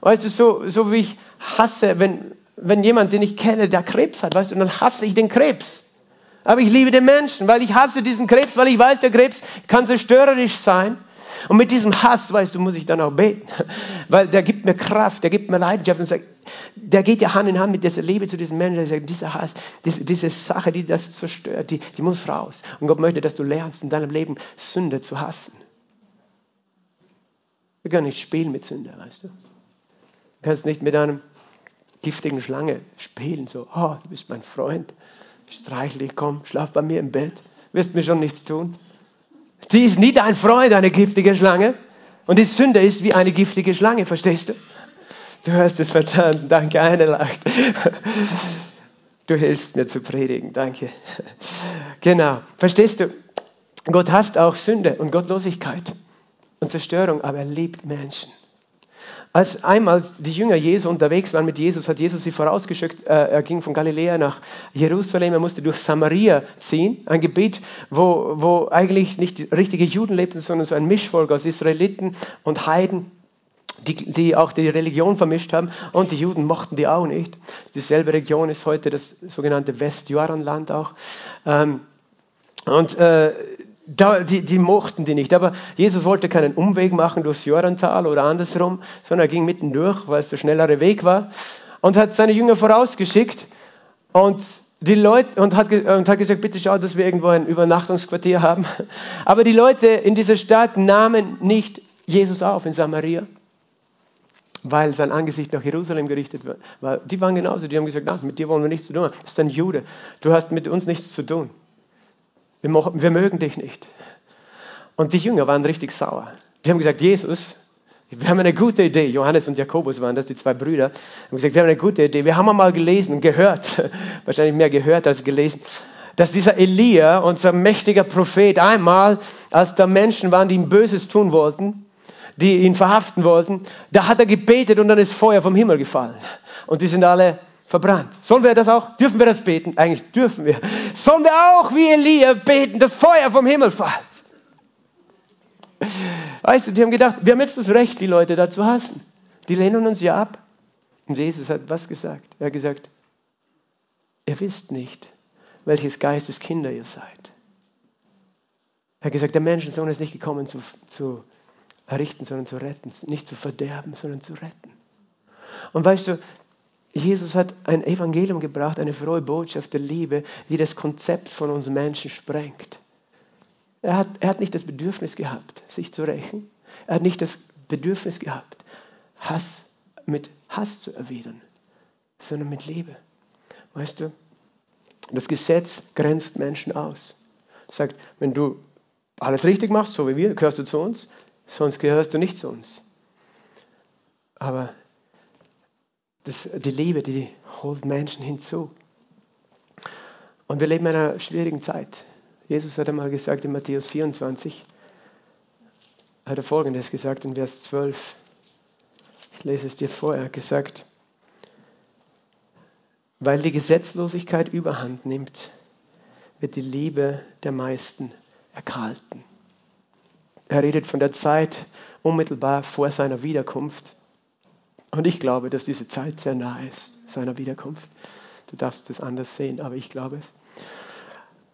Speaker 1: Weißt du, so, so wie ich hasse, wenn, wenn jemand, den ich kenne, der Krebs hat, weißt du, dann hasse ich den Krebs. Aber ich liebe den Menschen, weil ich hasse diesen Krebs, weil ich weiß, der Krebs kann zerstörerisch sein. Und mit diesem Hass, weißt du, muss ich dann auch beten. Weil der gibt mir Kraft, der gibt mir Leidenschaft und sagt, der geht ja Hand in Hand mit dieser Liebe zu diesem Menschen. Der sagt, dieser Hass, diese, diese Sache, die das zerstört, die, die muss raus. Und Gott möchte, dass du lernst, in deinem Leben Sünde zu hassen. Wir können nicht spielen mit Sünde, weißt du. Du kannst nicht mit einem giftigen Schlange spielen, so, oh, du bist mein Freund, streichle dich, komm, schlaf bei mir im Bett, wirst mir schon nichts tun. Sie ist nie dein Freund, eine giftige Schlange. Und die Sünde ist wie eine giftige Schlange, verstehst du? Du hast es verstanden, danke, eine lacht. Du hilfst mir zu predigen, danke. Genau, verstehst du? Gott hasst auch Sünde und Gottlosigkeit und Zerstörung, aber er liebt Menschen. Als einmal die Jünger Jesu unterwegs waren mit Jesus, hat Jesus sie vorausgeschickt. Äh, er ging von Galiläa nach Jerusalem. Er musste durch Samaria ziehen, ein Gebiet, wo, wo eigentlich nicht richtige Juden lebten, sondern so ein Mischvolk aus Israeliten und Heiden. Die, die, auch die Religion vermischt haben und die Juden mochten die auch nicht. Dieselbe Region ist heute das sogenannte Westjordanland auch. Ähm, und äh, da, die, die mochten die nicht. Aber Jesus wollte keinen Umweg machen durchs Jordantal oder andersrum, sondern er ging mitten durch, weil es der schnellere Weg war und hat seine Jünger vorausgeschickt und die Leute und hat, und hat gesagt, bitte schau, dass wir irgendwo ein Übernachtungsquartier haben. <laughs> Aber die Leute in dieser Stadt nahmen nicht Jesus auf in Samaria, weil sein Angesicht nach Jerusalem gerichtet war. Die waren genauso, die haben gesagt, na, mit dir wollen wir nichts zu tun haben. Das ist ein Jude. Du hast mit uns nichts zu tun. Wir, mögen dich nicht. Und die Jünger waren richtig sauer. Die haben gesagt, Jesus, wir haben eine gute Idee. Johannes und Jakobus waren das, die zwei Brüder. haben gesagt, wir haben eine gute Idee. Wir haben einmal gelesen gehört, <laughs> wahrscheinlich mehr gehört als gelesen, dass dieser Elia, unser mächtiger Prophet, einmal, als da Menschen waren, die ihm Böses tun wollten, die ihn verhaften wollten, da hat er gebetet und dann ist Feuer vom Himmel gefallen. Und die sind alle verbrannt. Sollen wir das auch? Dürfen wir das beten? Eigentlich dürfen wir. Sollen wir auch wie Elia beten, dass Feuer vom Himmel fällt? Weißt du, die haben gedacht, wir haben jetzt das Recht, die Leute da zu hassen. Die lehnen uns ja ab. Und Jesus hat was gesagt? Er hat gesagt, ihr wisst nicht, welches Geistes Kinder ihr seid. Er hat gesagt, der Menschensohn ist nicht gekommen zu, zu errichten, sondern zu retten. Nicht zu verderben, sondern zu retten. Und weißt du, Jesus hat ein Evangelium gebracht, eine frohe Botschaft der Liebe, die das Konzept von uns Menschen sprengt. Er hat, er hat nicht das Bedürfnis gehabt, sich zu rächen. Er hat nicht das Bedürfnis gehabt, Hass mit Hass zu erwidern, sondern mit Liebe. Weißt du, das Gesetz grenzt Menschen aus. sagt, wenn du alles richtig machst, so wie wir, gehörst du zu uns, sonst gehörst du nicht zu uns. Aber das, die Liebe, die holt Menschen hinzu. Und wir leben in einer schwierigen Zeit. Jesus hat einmal gesagt in Matthäus 24, hat er folgendes gesagt in Vers 12. Ich lese es dir vor. Er hat gesagt, weil die Gesetzlosigkeit überhand nimmt, wird die Liebe der meisten erkalten. Er redet von der Zeit unmittelbar vor seiner Wiederkunft und ich glaube, dass diese Zeit sehr nahe ist, seiner Wiederkunft. Du darfst es anders sehen, aber ich glaube es.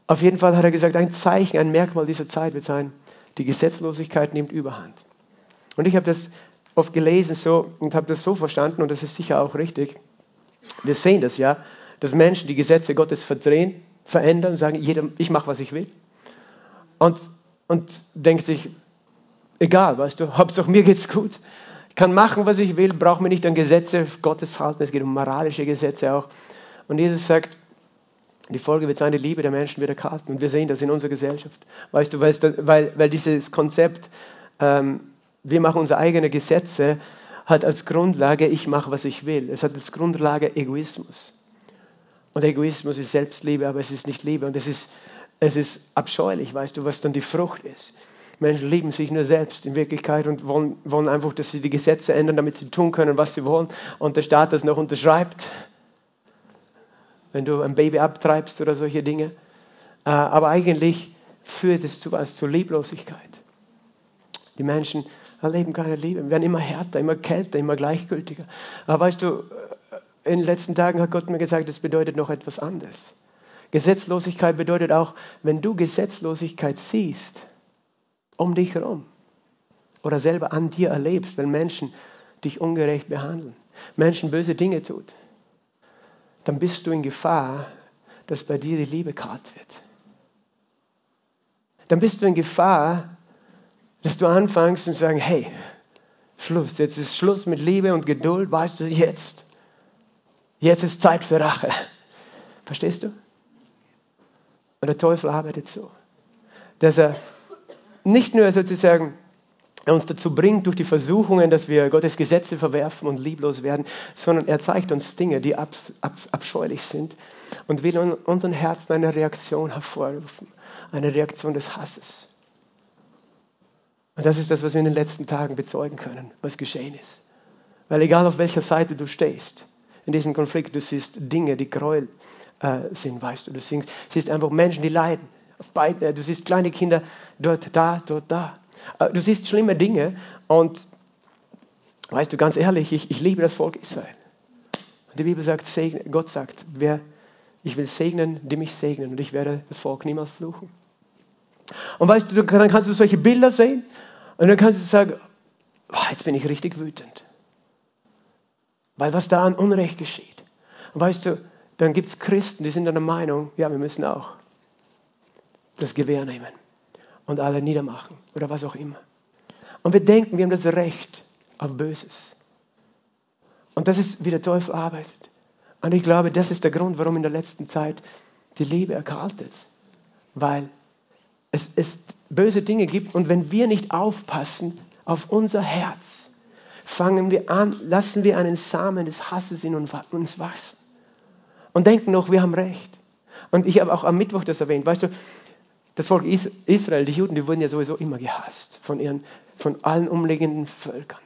Speaker 1: Auf jeden Fall hat er gesagt, ein Zeichen, ein Merkmal dieser Zeit wird sein, die Gesetzlosigkeit nimmt überhand. Und ich habe das oft gelesen so und habe das so verstanden und das ist sicher auch richtig. Wir sehen das ja, dass Menschen die Gesetze Gottes verdrehen, verändern, sagen, jeder, ich mache, was ich will. Und, und denkt sich, egal, weißt du, Hauptsache mir geht's gut kann machen, was ich will, brauche mir nicht an Gesetze Gottes halten. Es geht um moralische Gesetze auch. Und Jesus sagt, Die Folge wird sein, die Liebe der Menschen wird erkalten. Und wir sehen das in unserer Gesellschaft. Weißt du, weil, weil dieses Konzept, ähm, wir machen unsere eigenen Gesetze, hat als Grundlage, ich mache, was ich will. Es hat als Grundlage Egoismus. Und Egoismus ist Selbstliebe, aber es ist nicht Liebe. Und es ist, es ist abscheulich, weißt du, was dann die Frucht ist. Menschen lieben sich nur selbst in Wirklichkeit und wollen, wollen einfach, dass sie die Gesetze ändern, damit sie tun können, was sie wollen. Und der Staat das noch unterschreibt, wenn du ein Baby abtreibst oder solche Dinge. Äh, aber eigentlich führt es zu was, zur Lieblosigkeit. Die Menschen erleben keine Liebe, werden immer härter, immer kälter, immer gleichgültiger. Aber weißt du, äh, in den letzten Tagen hat Gott mir gesagt, das bedeutet noch etwas anderes. Gesetzlosigkeit bedeutet auch, wenn du Gesetzlosigkeit siehst, um dich herum oder selber an dir erlebst, wenn Menschen dich ungerecht behandeln, Menschen böse Dinge tun, dann bist du in Gefahr, dass bei dir die Liebe kalt wird. Dann bist du in Gefahr, dass du anfängst und sagst, hey, Schluss, jetzt ist Schluss mit Liebe und Geduld, weißt du, jetzt. Jetzt ist Zeit für Rache. Verstehst du? Und der Teufel arbeitet so, dass er nicht nur sozusagen uns dazu bringt durch die Versuchungen, dass wir Gottes Gesetze verwerfen und lieblos werden, sondern er zeigt uns Dinge, die abs, ab, abscheulich sind und will in unseren Herzen eine Reaktion hervorrufen, eine Reaktion des Hasses. Und das ist das, was wir in den letzten Tagen bezeugen können, was geschehen ist. Weil egal auf welcher Seite du stehst, in diesem Konflikt, du siehst Dinge, die Gräuel äh, sind, weißt du, du siehst, siehst einfach Menschen, die leiden äh, du siehst kleine Kinder dort, da, dort, da. Äh, du siehst schlimme Dinge und weißt du, ganz ehrlich, ich, ich liebe das Volk Israel. Die Bibel sagt, segne, Gott sagt, wer, ich will segnen, die mich segnen und ich werde das Volk niemals fluchen. Und weißt du, dann kannst du solche Bilder sehen und dann kannst du sagen, jetzt bin ich richtig wütend. Weil was da an Unrecht geschieht. Und weißt du, dann gibt es Christen, die sind der Meinung, ja, wir müssen auch das Gewehr nehmen und alle niedermachen oder was auch immer. Und wir denken, wir haben das Recht auf Böses. Und das ist, wie der Teufel arbeitet. Und ich glaube, das ist der Grund, warum in der letzten Zeit die Liebe erkaltet. Weil es, es böse Dinge gibt und wenn wir nicht aufpassen auf unser Herz, fangen wir an, lassen wir einen Samen des Hasses in uns wachsen und denken noch, wir haben Recht. Und ich habe auch am Mittwoch das erwähnt. Weißt du, das Volk Israel, die Juden, die wurden ja sowieso immer gehasst von, ihren, von allen umliegenden Völkern.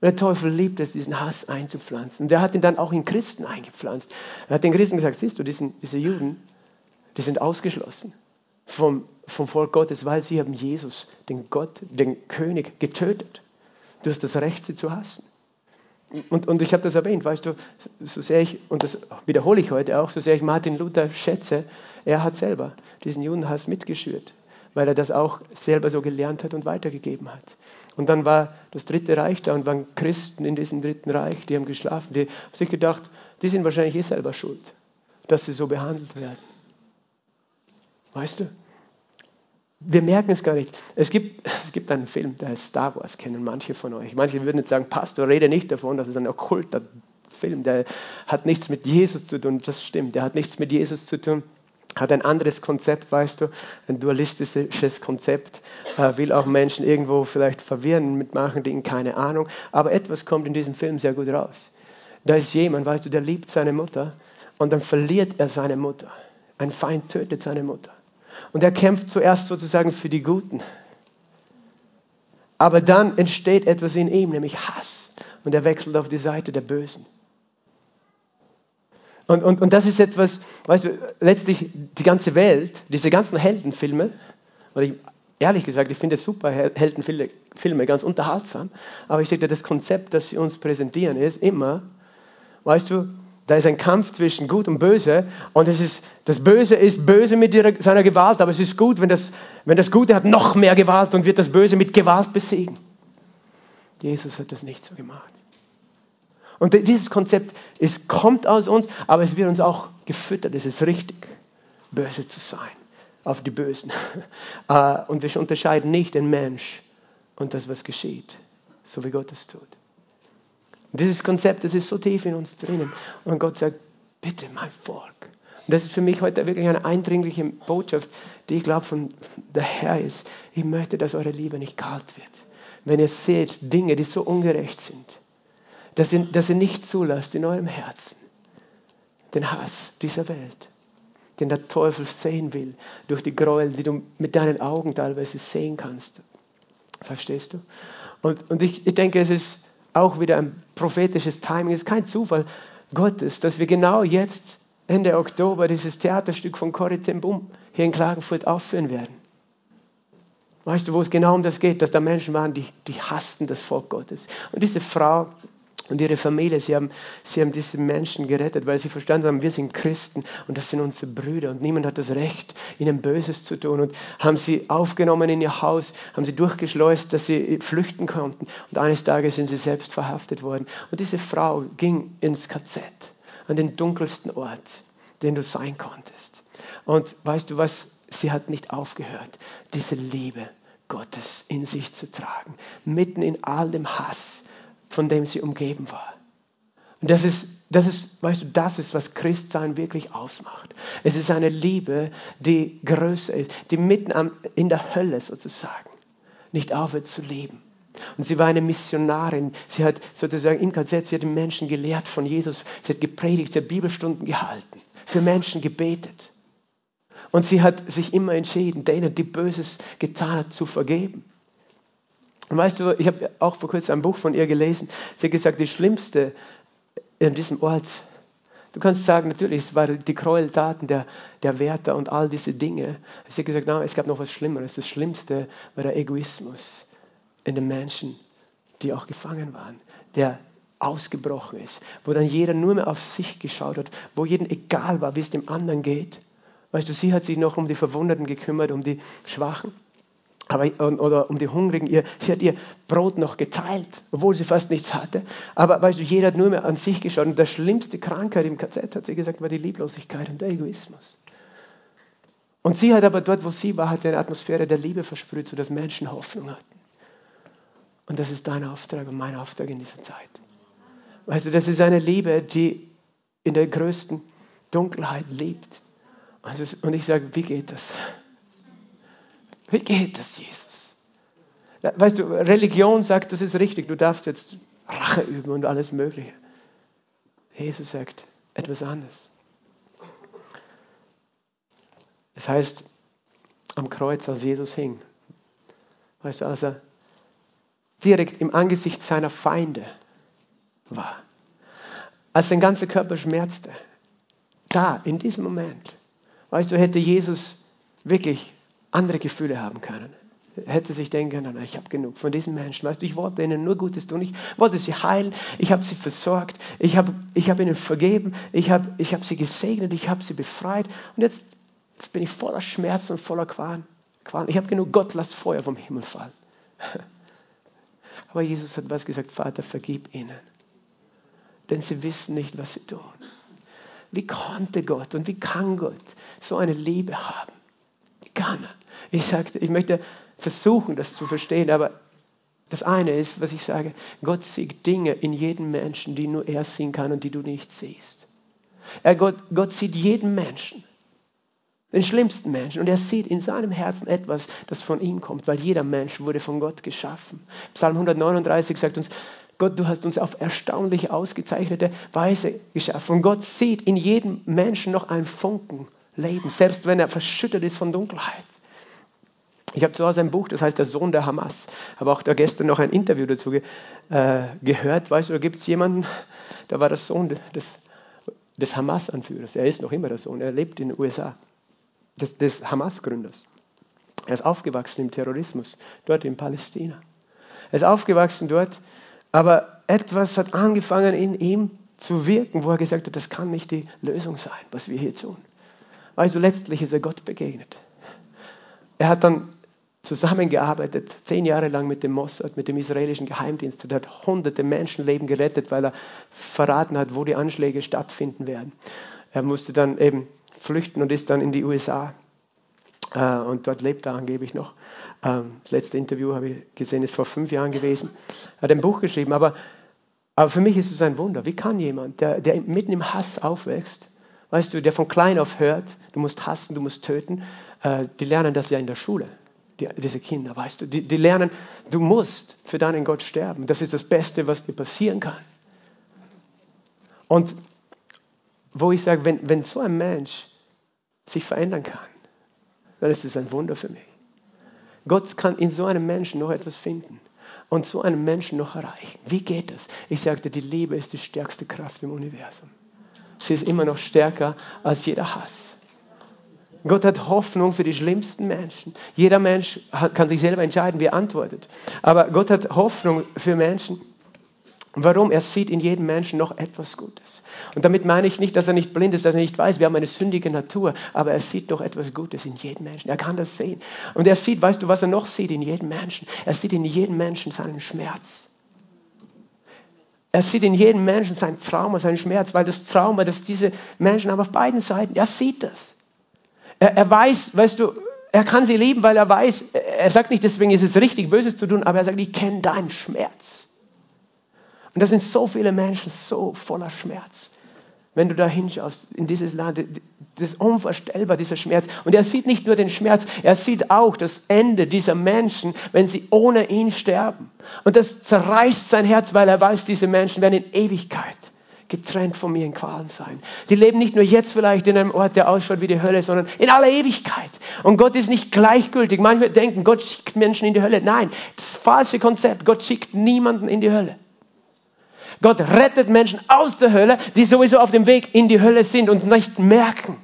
Speaker 1: Und der Teufel liebt es, diesen Hass einzupflanzen. Und der hat ihn dann auch in Christen eingepflanzt. Er hat den Christen gesagt, siehst du, diesen, diese Juden, die sind ausgeschlossen vom, vom Volk Gottes, weil sie haben Jesus, den Gott, den König, getötet. Du hast das Recht, sie zu hassen. Und, und ich habe das erwähnt, weißt du, so sehr ich, und das wiederhole ich heute auch, so sehr ich Martin Luther schätze, er hat selber diesen Judenhass mitgeschürt, weil er das auch selber so gelernt hat und weitergegeben hat. Und dann war das Dritte Reich da und waren Christen in diesem Dritten Reich, die haben geschlafen, die haben sich gedacht, die sind wahrscheinlich eh selber schuld, dass sie so behandelt werden. Weißt du? Wir merken es gar nicht. Es gibt, es gibt einen Film, der heißt Star Wars, kennen manche von euch. Manche würden jetzt sagen, Pastor, rede nicht davon, das ist ein okkulter Film, der hat nichts mit Jesus zu tun. Das stimmt, der hat nichts mit Jesus zu tun. Hat ein anderes Konzept, weißt du, ein dualistisches Konzept, äh, will auch Menschen irgendwo vielleicht verwirren mit manchen Dingen, keine Ahnung. Aber etwas kommt in diesem Film sehr gut raus. Da ist jemand, weißt du, der liebt seine Mutter und dann verliert er seine Mutter. Ein Feind tötet seine Mutter. Und er kämpft zuerst sozusagen für die Guten. Aber dann entsteht etwas in ihm, nämlich Hass. Und er wechselt auf die Seite der Bösen. Und, und, und das ist etwas, weißt du, letztlich die ganze Welt, diese ganzen Heldenfilme, oder ich, ehrlich gesagt, ich finde super Heldenfilme ganz unterhaltsam, aber ich sehe, das Konzept, das sie uns präsentieren, ist immer, weißt du, da ist ein Kampf zwischen Gut und Böse und es ist, das Böse ist böse mit ihrer, seiner Gewalt, aber es ist gut, wenn das, wenn das Gute hat noch mehr Gewalt und wird das Böse mit Gewalt besiegen. Jesus hat das nicht so gemacht. Und dieses Konzept ist, kommt aus uns, aber es wird uns auch gefüttert. Es ist richtig, böse zu sein auf die Bösen. Äh, <laughs> und wir unterscheiden nicht den Mensch und das, was geschieht, so wie Gott es tut. Dieses Konzept, das ist so tief in uns drinnen. Und Gott sagt, bitte mein Volk, Und das ist für mich heute wirklich eine eindringliche Botschaft, die ich glaube von der Herr ist. Ich möchte, dass eure Liebe nicht kalt wird. Wenn ihr seht Dinge, die so ungerecht sind, dass ihr, dass ihr nicht zulasst in eurem Herzen den Hass dieser Welt, den der Teufel sehen will, durch die Gräuel, die du mit deinen Augen teilweise sehen kannst. Verstehst du? Und, und ich, ich denke, es ist auch wieder ein prophetisches Timing. Es ist kein Zufall Gottes, dass wir genau jetzt, Ende Oktober, dieses Theaterstück von Corrie Bum hier in Klagenfurt aufführen werden. Weißt du, wo es genau um das geht, dass da Menschen waren, die, die hassten das Volk Gottes. Und diese Frau und ihre Familie, sie haben, sie haben diese Menschen gerettet, weil sie verstanden haben, wir sind Christen und das sind unsere Brüder und niemand hat das Recht, ihnen Böses zu tun. Und haben sie aufgenommen in ihr Haus, haben sie durchgeschleust, dass sie flüchten konnten. Und eines Tages sind sie selbst verhaftet worden. Und diese Frau ging ins KZ, an den dunkelsten Ort, den du sein konntest. Und weißt du was? Sie hat nicht aufgehört, diese Liebe Gottes in sich zu tragen, mitten in all dem Hass von dem sie umgeben war. Und das ist, das ist, weißt du, das ist, was Christsein wirklich ausmacht. Es ist eine Liebe, die größer ist, die mitten am, in der Hölle sozusagen nicht aufhört zu leben. Und sie war eine Missionarin. Sie hat sozusagen im KZ, sie hat den Menschen gelehrt von Jesus. Sie hat gepredigt, sie hat Bibelstunden gehalten, für Menschen gebetet. Und sie hat sich immer entschieden, denen, die Böses getan hat, zu vergeben. Und weißt du, ich habe auch vor kurzem ein Buch von ihr gelesen. Sie hat gesagt, die schlimmste in diesem Ort, du kannst sagen, natürlich, es waren die Gräueltaten der, der Wärter und all diese Dinge. Sie hat gesagt, nein, es gab noch was Schlimmeres. Das Schlimmste war der Egoismus in den Menschen, die auch gefangen waren, der ausgebrochen ist, wo dann jeder nur mehr auf sich geschaut hat, wo jedem egal war, wie es dem anderen geht. Weißt du, sie hat sich noch um die Verwundeten gekümmert, um die Schwachen aber, oder um die Hungrigen. Ihr, sie hat ihr Brot noch geteilt, obwohl sie fast nichts hatte. Aber weißt du, jeder hat nur mehr an sich geschaut. Und die schlimmste Krankheit im KZ, hat sie gesagt, war die Lieblosigkeit und der Egoismus. Und sie hat aber dort, wo sie war, hat sie eine Atmosphäre der Liebe versprüht, sodass Menschen Hoffnung hatten. Und das ist dein Auftrag und mein Auftrag in dieser Zeit. Weißt du, das ist eine Liebe, die in der größten Dunkelheit lebt. Und ich sage, wie geht das? Wie geht das, Jesus? Weißt du, Religion sagt, das ist richtig, du darfst jetzt Rache üben und alles Mögliche. Jesus sagt etwas anderes. Es heißt, am Kreuz, als Jesus hing, weißt du, als er direkt im Angesicht seiner Feinde war, als sein ganzer Körper schmerzte, da, in diesem Moment, weißt du, hätte Jesus wirklich andere Gefühle haben können. Hätte sich denken können, ich habe genug von diesen Menschen. Weißt du, ich wollte ihnen nur Gutes tun. Ich wollte sie heilen. Ich habe sie versorgt. Ich habe, ich habe ihnen vergeben. Ich habe, ich habe sie gesegnet. Ich habe sie befreit. Und jetzt, jetzt bin ich voller Schmerz und voller Qualen. Ich habe genug. Gott, lass Feuer vom Himmel fallen. <laughs> Aber Jesus hat was gesagt, Vater, vergib ihnen. Denn sie wissen nicht, was sie tun. Wie konnte Gott und wie kann Gott so eine Liebe haben? Wie kann er? Ich sagte, ich möchte versuchen, das zu verstehen, aber das eine ist, was ich sage, Gott sieht Dinge in jedem Menschen, die nur er sehen kann und die du nicht siehst. Er, Gott, Gott sieht jeden Menschen, den schlimmsten Menschen, und er sieht in seinem Herzen etwas, das von ihm kommt, weil jeder Mensch wurde von Gott geschaffen. Psalm 139 sagt uns, Gott, du hast uns auf erstaunliche, ausgezeichnete Weise geschaffen. Und Gott sieht in jedem Menschen noch einen Funken Leben, selbst wenn er verschüttet ist von Dunkelheit. Ich habe zu Hause ein Buch, das heißt Der Sohn der Hamas. Habe auch da gestern noch ein Interview dazu äh, gehört. Weißt du, da gibt es jemanden, da war der Sohn des, des Hamas-Anführers. Er ist noch immer der Sohn. Er lebt in den USA. Des, des Hamas-Gründers. Er ist aufgewachsen im Terrorismus, dort in Palästina. Er ist aufgewachsen dort, aber etwas hat angefangen in ihm zu wirken, wo er gesagt hat, das kann nicht die Lösung sein, was wir hier tun. Du, letztlich ist er Gott begegnet. Er hat dann zusammengearbeitet, zehn Jahre lang mit dem Mossad, mit dem israelischen Geheimdienst. Er hat hunderte Menschenleben gerettet, weil er verraten hat, wo die Anschläge stattfinden werden. Er musste dann eben flüchten und ist dann in die USA. Äh, und dort lebt er angeblich noch. Ähm, das letzte Interview habe ich gesehen, ist vor fünf Jahren gewesen. Er hat ein Buch geschrieben, aber, aber für mich ist es ein Wunder. Wie kann jemand, der, der mitten im Hass aufwächst, weißt du, der von klein auf hört, du musst hassen, du musst töten, äh, die lernen das ja in der Schule. Die, diese Kinder, weißt du, die, die lernen, du musst für deinen Gott sterben. Das ist das Beste, was dir passieren kann. Und wo ich sage, wenn, wenn so ein Mensch sich verändern kann, dann ist es ein Wunder für mich. Gott kann in so einem Menschen noch etwas finden und so einen Menschen noch erreichen. Wie geht das? Ich sagte, die Liebe ist die stärkste Kraft im Universum. Sie ist immer noch stärker als jeder Hass. Gott hat Hoffnung für die schlimmsten Menschen. Jeder Mensch kann sich selber entscheiden, wie er antwortet. Aber Gott hat Hoffnung für Menschen. Warum? Er sieht in jedem Menschen noch etwas Gutes. Und damit meine ich nicht, dass er nicht blind ist, dass er nicht weiß, wir haben eine sündige Natur, aber er sieht doch etwas Gutes in jedem Menschen. Er kann das sehen. Und er sieht, weißt du, was er noch sieht in jedem Menschen? Er sieht in jedem Menschen seinen Schmerz. Er sieht in jedem Menschen sein Trauma, seinen Schmerz, weil das Trauma, das diese Menschen haben auf beiden Seiten, er sieht das. Er, er weiß, weißt du, er kann sie lieben, weil er weiß, er sagt nicht, deswegen ist es richtig, Böses zu tun, aber er sagt, ich kenne deinen Schmerz. Und da sind so viele Menschen so voller Schmerz. Wenn du da hinschaust, in dieses Land, das ist unvorstellbar, dieser Schmerz. Und er sieht nicht nur den Schmerz, er sieht auch das Ende dieser Menschen, wenn sie ohne ihn sterben. Und das zerreißt sein Herz, weil er weiß, diese Menschen werden in Ewigkeit getrennt von mir in Qualen sein. Die leben nicht nur jetzt vielleicht in einem Ort, der ausschaut wie die Hölle, sondern in aller Ewigkeit. Und Gott ist nicht gleichgültig. Manche denken, Gott schickt Menschen in die Hölle. Nein, das falsche Konzept. Gott schickt niemanden in die Hölle. Gott rettet Menschen aus der Hölle, die sowieso auf dem Weg in die Hölle sind und nicht merken,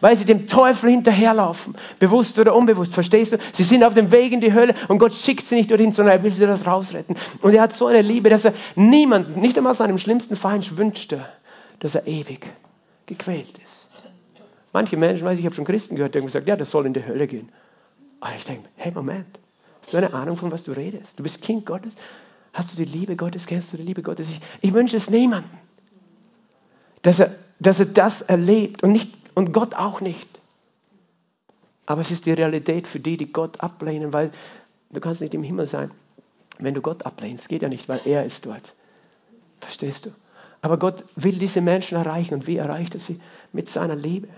Speaker 1: weil sie dem Teufel hinterherlaufen, bewusst oder unbewusst. Verstehst du? Sie sind auf dem Weg in die Hölle und Gott schickt sie nicht dorthin, sondern er will sie das rausretten. Und er hat so eine Liebe, dass er niemanden, nicht einmal seinem schlimmsten Feind wünschte, dass er ewig gequält ist. Manche Menschen, weiß ich, ich habe schon Christen gehört, die haben gesagt, ja, das soll in die Hölle gehen. Aber ich denke, hey, Moment, hast du eine Ahnung, von was du redest? Du bist Kind Gottes. Hast du die Liebe Gottes? Kennst du die Liebe Gottes? Ich, ich wünsche es niemandem, dass er, dass er das erlebt und, nicht, und Gott auch nicht. Aber es ist die Realität für die, die Gott ablehnen, weil du kannst nicht im Himmel sein, wenn du Gott ablehnst. Geht ja nicht, weil er ist dort. Verstehst du? Aber Gott will diese Menschen erreichen. Und wie erreicht er sie? Mit seiner Liebe.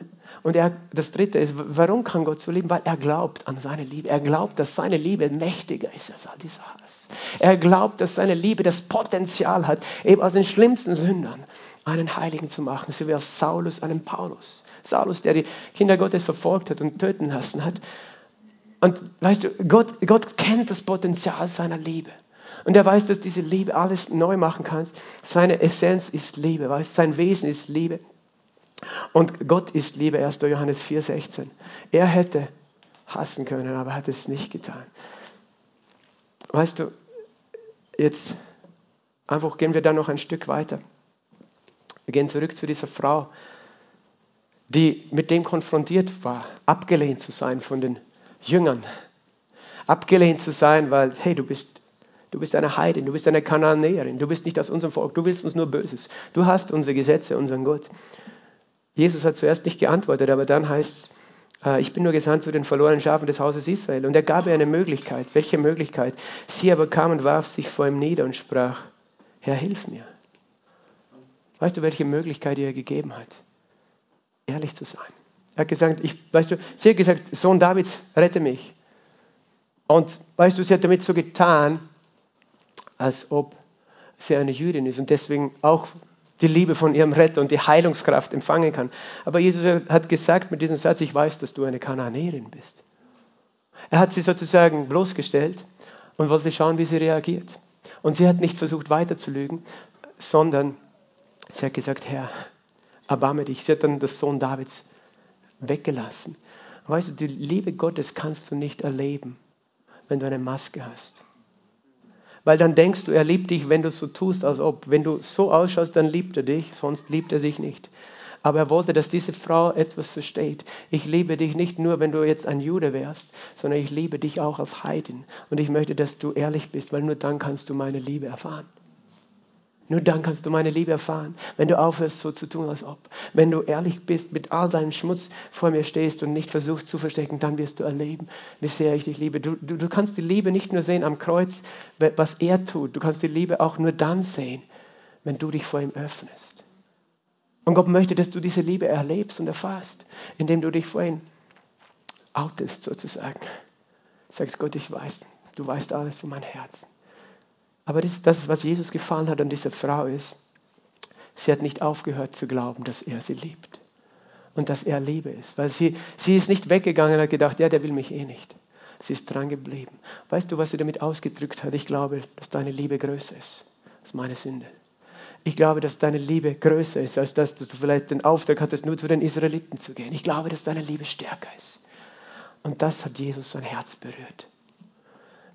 Speaker 1: Und er, das Dritte ist, warum kann Gott so lieben? Weil er glaubt an seine Liebe. Er glaubt, dass seine Liebe mächtiger ist als all dieser Hass. Er glaubt, dass seine Liebe das Potenzial hat, eben aus den schlimmsten Sündern einen Heiligen zu machen, so wie aus Saulus einen Paulus. Saulus, der die Kinder Gottes verfolgt hat und töten lassen hat. Und weißt du, Gott, Gott kennt das Potenzial seiner Liebe. Und er weiß, dass diese Liebe alles neu machen kann. Seine Essenz ist Liebe, weißt, sein Wesen ist Liebe. Und Gott ist Liebe, 1. Johannes 4,16. Er hätte hassen können, aber hat es nicht getan. Weißt du, jetzt einfach gehen wir da noch ein Stück weiter. Wir gehen zurück zu dieser Frau, die mit dem konfrontiert war, abgelehnt zu sein von den Jüngern. Abgelehnt zu sein, weil, hey, du bist, du bist eine Heidin, du bist eine Kananäerin, du bist nicht aus unserem Volk, du willst uns nur Böses. Du hast unsere Gesetze, unseren Gott. Jesus hat zuerst nicht geantwortet, aber dann heißt es, äh, ich bin nur gesandt zu den verlorenen Schafen des Hauses Israel. Und er gab ihr eine Möglichkeit. Welche Möglichkeit? Sie aber kam und warf sich vor ihm nieder und sprach, Herr, hilf mir. Weißt du, welche Möglichkeit er gegeben hat? Ehrlich zu sein. Er hat gesagt, ich, weißt du, sie hat gesagt, Sohn Davids, rette mich. Und weißt du, sie hat damit so getan, als ob sie eine Jüdin ist und deswegen auch die Liebe von ihrem Retter und die Heilungskraft empfangen kann. Aber Jesus hat gesagt mit diesem Satz, ich weiß, dass du eine Kananäerin bist. Er hat sie sozusagen bloßgestellt und wollte schauen, wie sie reagiert. Und sie hat nicht versucht weiterzulügen, sondern sie hat gesagt, Herr, erbarme dich. Sie hat dann das Sohn Davids weggelassen. Weißt du, die Liebe Gottes kannst du nicht erleben, wenn du eine Maske hast. Weil dann denkst du, er liebt dich, wenn du so tust, als ob. Wenn du so ausschaust, dann liebt er dich, sonst liebt er dich nicht. Aber er wollte, dass diese Frau etwas versteht. Ich liebe dich nicht nur, wenn du jetzt ein Jude wärst, sondern ich liebe dich auch als Heidin. Und ich möchte, dass du ehrlich bist, weil nur dann kannst du meine Liebe erfahren. Nur dann kannst du meine Liebe erfahren, wenn du aufhörst, so zu tun, als ob. Wenn du ehrlich bist, mit all deinem Schmutz vor mir stehst und nicht versuchst zu verstecken, dann wirst du erleben, wie sehr ich dich liebe. Du, du, du kannst die Liebe nicht nur sehen am Kreuz, was er tut. Du kannst die Liebe auch nur dann sehen, wenn du dich vor ihm öffnest. Und Gott möchte, dass du diese Liebe erlebst und erfasst, indem du dich vorhin outest sozusagen. Sagst Gott, ich weiß, du weißt alles von meinem Herzen. Aber das das, was Jesus gefallen hat an dieser Frau ist. Sie hat nicht aufgehört zu glauben, dass er sie liebt und dass er Liebe ist. Weil sie, sie ist nicht weggegangen und hat gedacht, ja, der will mich eh nicht. Sie ist dran geblieben. Weißt du, was sie damit ausgedrückt hat? Ich glaube, dass deine Liebe größer ist als meine Sünde. Ich glaube, dass deine Liebe größer ist, als dass du vielleicht den Auftrag hattest, nur zu den Israeliten zu gehen. Ich glaube, dass deine Liebe stärker ist. Und das hat Jesus sein Herz berührt.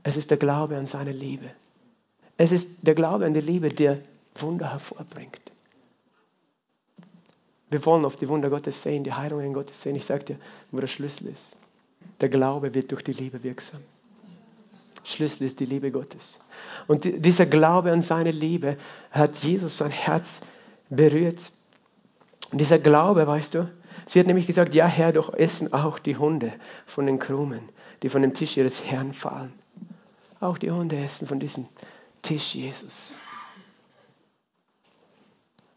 Speaker 1: Es ist der Glaube an seine Liebe. Es ist der Glaube an die Liebe, der Wunder hervorbringt. Wir wollen auf die Wunder Gottes sehen, die Heilungen Gottes sehen. Ich sage dir, wo der Schlüssel ist. Der Glaube wird durch die Liebe wirksam. Schlüssel ist die Liebe Gottes. Und dieser Glaube an seine Liebe hat Jesus sein Herz berührt. Und dieser Glaube, weißt du, sie hat nämlich gesagt, ja Herr, doch essen auch die Hunde von den Krumen, die von dem Tisch ihres Herrn fallen. Auch die Hunde essen von diesem Tisch, Jesus.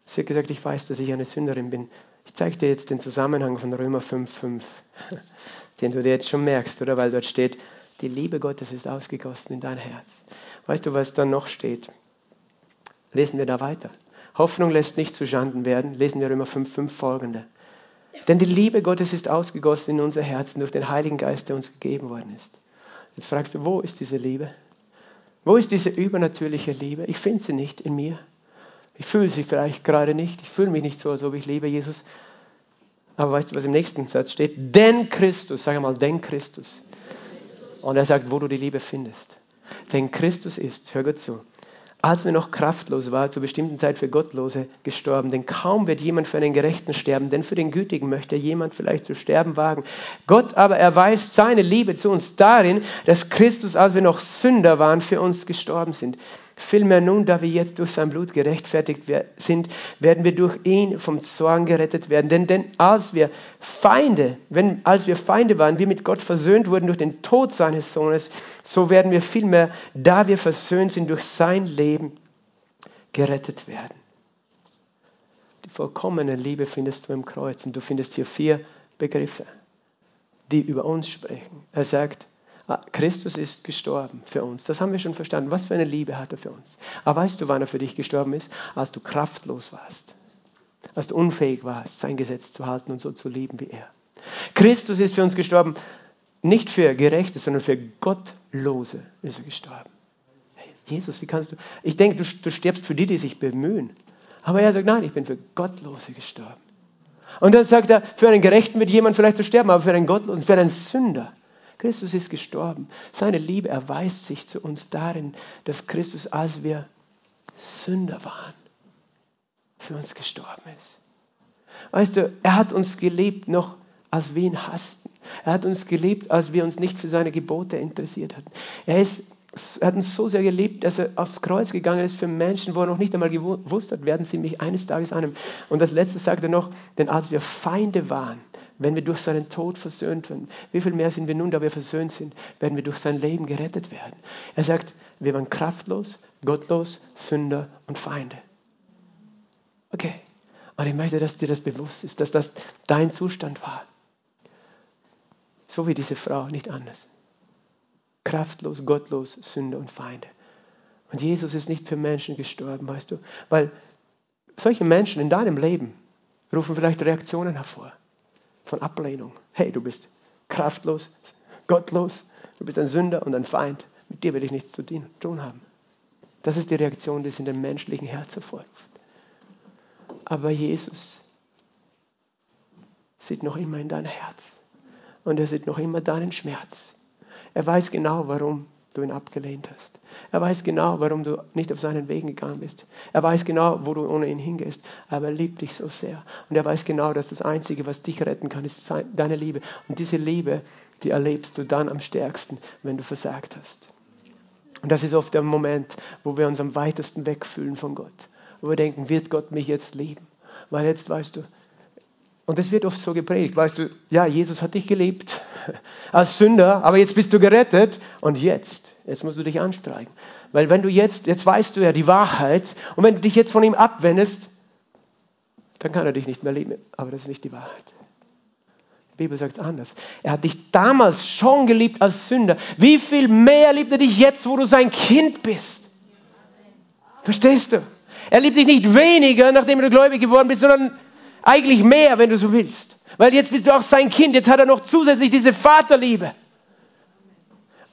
Speaker 1: Sie hat gesagt, ich weiß, dass ich eine Sünderin bin. Ich zeige dir jetzt den Zusammenhang von Römer 5,5, <laughs> den du dir jetzt schon merkst, oder? Weil dort steht, die Liebe Gottes ist ausgegossen in dein Herz. Weißt du, was da noch steht? Lesen wir da weiter. Hoffnung lässt nicht zu Schanden werden. Lesen wir Römer 5,5 folgende. Denn die Liebe Gottes ist ausgegossen in unser Herzen durch den Heiligen Geist, der uns gegeben worden ist. Jetzt fragst du, wo ist diese Liebe? Wo ist diese übernatürliche Liebe? Ich finde sie nicht in mir. Ich fühle sie vielleicht gerade nicht. Ich fühle mich nicht so, als ob ich liebe Jesus. Aber weißt du, was im nächsten Satz steht? Denn Christus, sag mal, denn Christus. Und er sagt, wo du die Liebe findest. Denn Christus ist, hör gut zu, als wir noch kraftlos waren, zur bestimmten Zeit für Gottlose gestorben. Denn kaum wird jemand für einen Gerechten sterben, denn für den Gütigen möchte jemand vielleicht zu sterben wagen. Gott aber erweist seine Liebe zu uns darin, dass Christus, als wir noch Sünder waren, für uns gestorben sind. Vielmehr nun, da wir jetzt durch sein Blut gerechtfertigt sind, werden wir durch ihn vom Zorn gerettet werden. Denn, denn als wir Feinde, wenn, als wir Feinde waren, wir mit Gott versöhnt wurden durch den Tod seines Sohnes, so werden wir vielmehr, da wir versöhnt sind durch sein Leben, gerettet werden. Die vollkommene Liebe findest du im Kreuz und du findest hier vier Begriffe, die über uns sprechen. Er sagt, Christus ist gestorben für uns. Das haben wir schon verstanden. Was für eine Liebe hat er für uns. Aber weißt du, wann er für dich gestorben ist? Als du kraftlos warst. Als du unfähig warst, sein Gesetz zu halten und so zu lieben wie er. Christus ist für uns gestorben, nicht für Gerechte, sondern für Gottlose ist er gestorben. Jesus, wie kannst du? Ich denke, du, du stirbst für die, die sich bemühen. Aber er sagt, nein, ich bin für Gottlose gestorben. Und dann sagt er, für einen Gerechten wird jemand vielleicht zu sterben, aber für einen Gottlosen, für einen Sünder Christus ist gestorben. Seine Liebe erweist sich zu uns darin, dass Christus, als wir Sünder waren, für uns gestorben ist. Weißt du, er hat uns geliebt noch, als wir ihn hassten. Er hat uns geliebt, als wir uns nicht für seine Gebote interessiert hatten. Er, ist, er hat uns so sehr geliebt, dass er aufs Kreuz gegangen ist für Menschen, wo er noch nicht einmal gewusst hat, werden sie mich eines Tages annehmen. Und das letzte sagt er noch, denn als wir Feinde waren, wenn wir durch seinen Tod versöhnt werden. Wie viel mehr sind wir nun, da wir versöhnt sind, werden wir durch sein Leben gerettet werden. Er sagt, wir waren kraftlos, gottlos, Sünder und Feinde. Okay. Und ich möchte, dass dir das bewusst ist, dass das dein Zustand war. So wie diese Frau, nicht anders. Kraftlos, gottlos, Sünder und Feinde. Und Jesus ist nicht für Menschen gestorben, weißt du, weil solche Menschen in deinem Leben rufen vielleicht Reaktionen hervor von Ablehnung. Hey, du bist kraftlos, gottlos, du bist ein Sünder und ein Feind. Mit dir will ich nichts zu tun haben. Das ist die Reaktion, die es in dem menschlichen Herz hervorruft. Aber Jesus sieht noch immer in dein Herz und er sieht noch immer deinen Schmerz. Er weiß genau, warum du ihn abgelehnt hast. Er weiß genau, warum du nicht auf seinen Wegen gegangen bist. Er weiß genau, wo du ohne ihn hingehst. Aber er liebt dich so sehr. Und er weiß genau, dass das Einzige, was dich retten kann, ist deine Liebe. Und diese Liebe, die erlebst du dann am stärksten, wenn du versagt hast. Und das ist oft der Moment, wo wir uns am weitesten wegfühlen von Gott. Wo wir denken, wird Gott mich jetzt lieben? Weil jetzt weißt du, und das wird oft so geprägt, weißt du, ja, Jesus hat dich geliebt <laughs> als Sünder, aber jetzt bist du gerettet und jetzt, jetzt musst du dich anstrengen. Weil wenn du jetzt, jetzt weißt du ja die Wahrheit und wenn du dich jetzt von ihm abwendest, dann kann er dich nicht mehr lieben. Aber das ist nicht die Wahrheit. Die Bibel sagt es anders. Er hat dich damals schon geliebt als Sünder. Wie viel mehr liebt er dich jetzt, wo du sein Kind bist? Verstehst du? Er liebt dich nicht weniger, nachdem du gläubig geworden bist, sondern eigentlich mehr, wenn du so willst. Weil jetzt bist du auch sein Kind. Jetzt hat er noch zusätzlich diese Vaterliebe.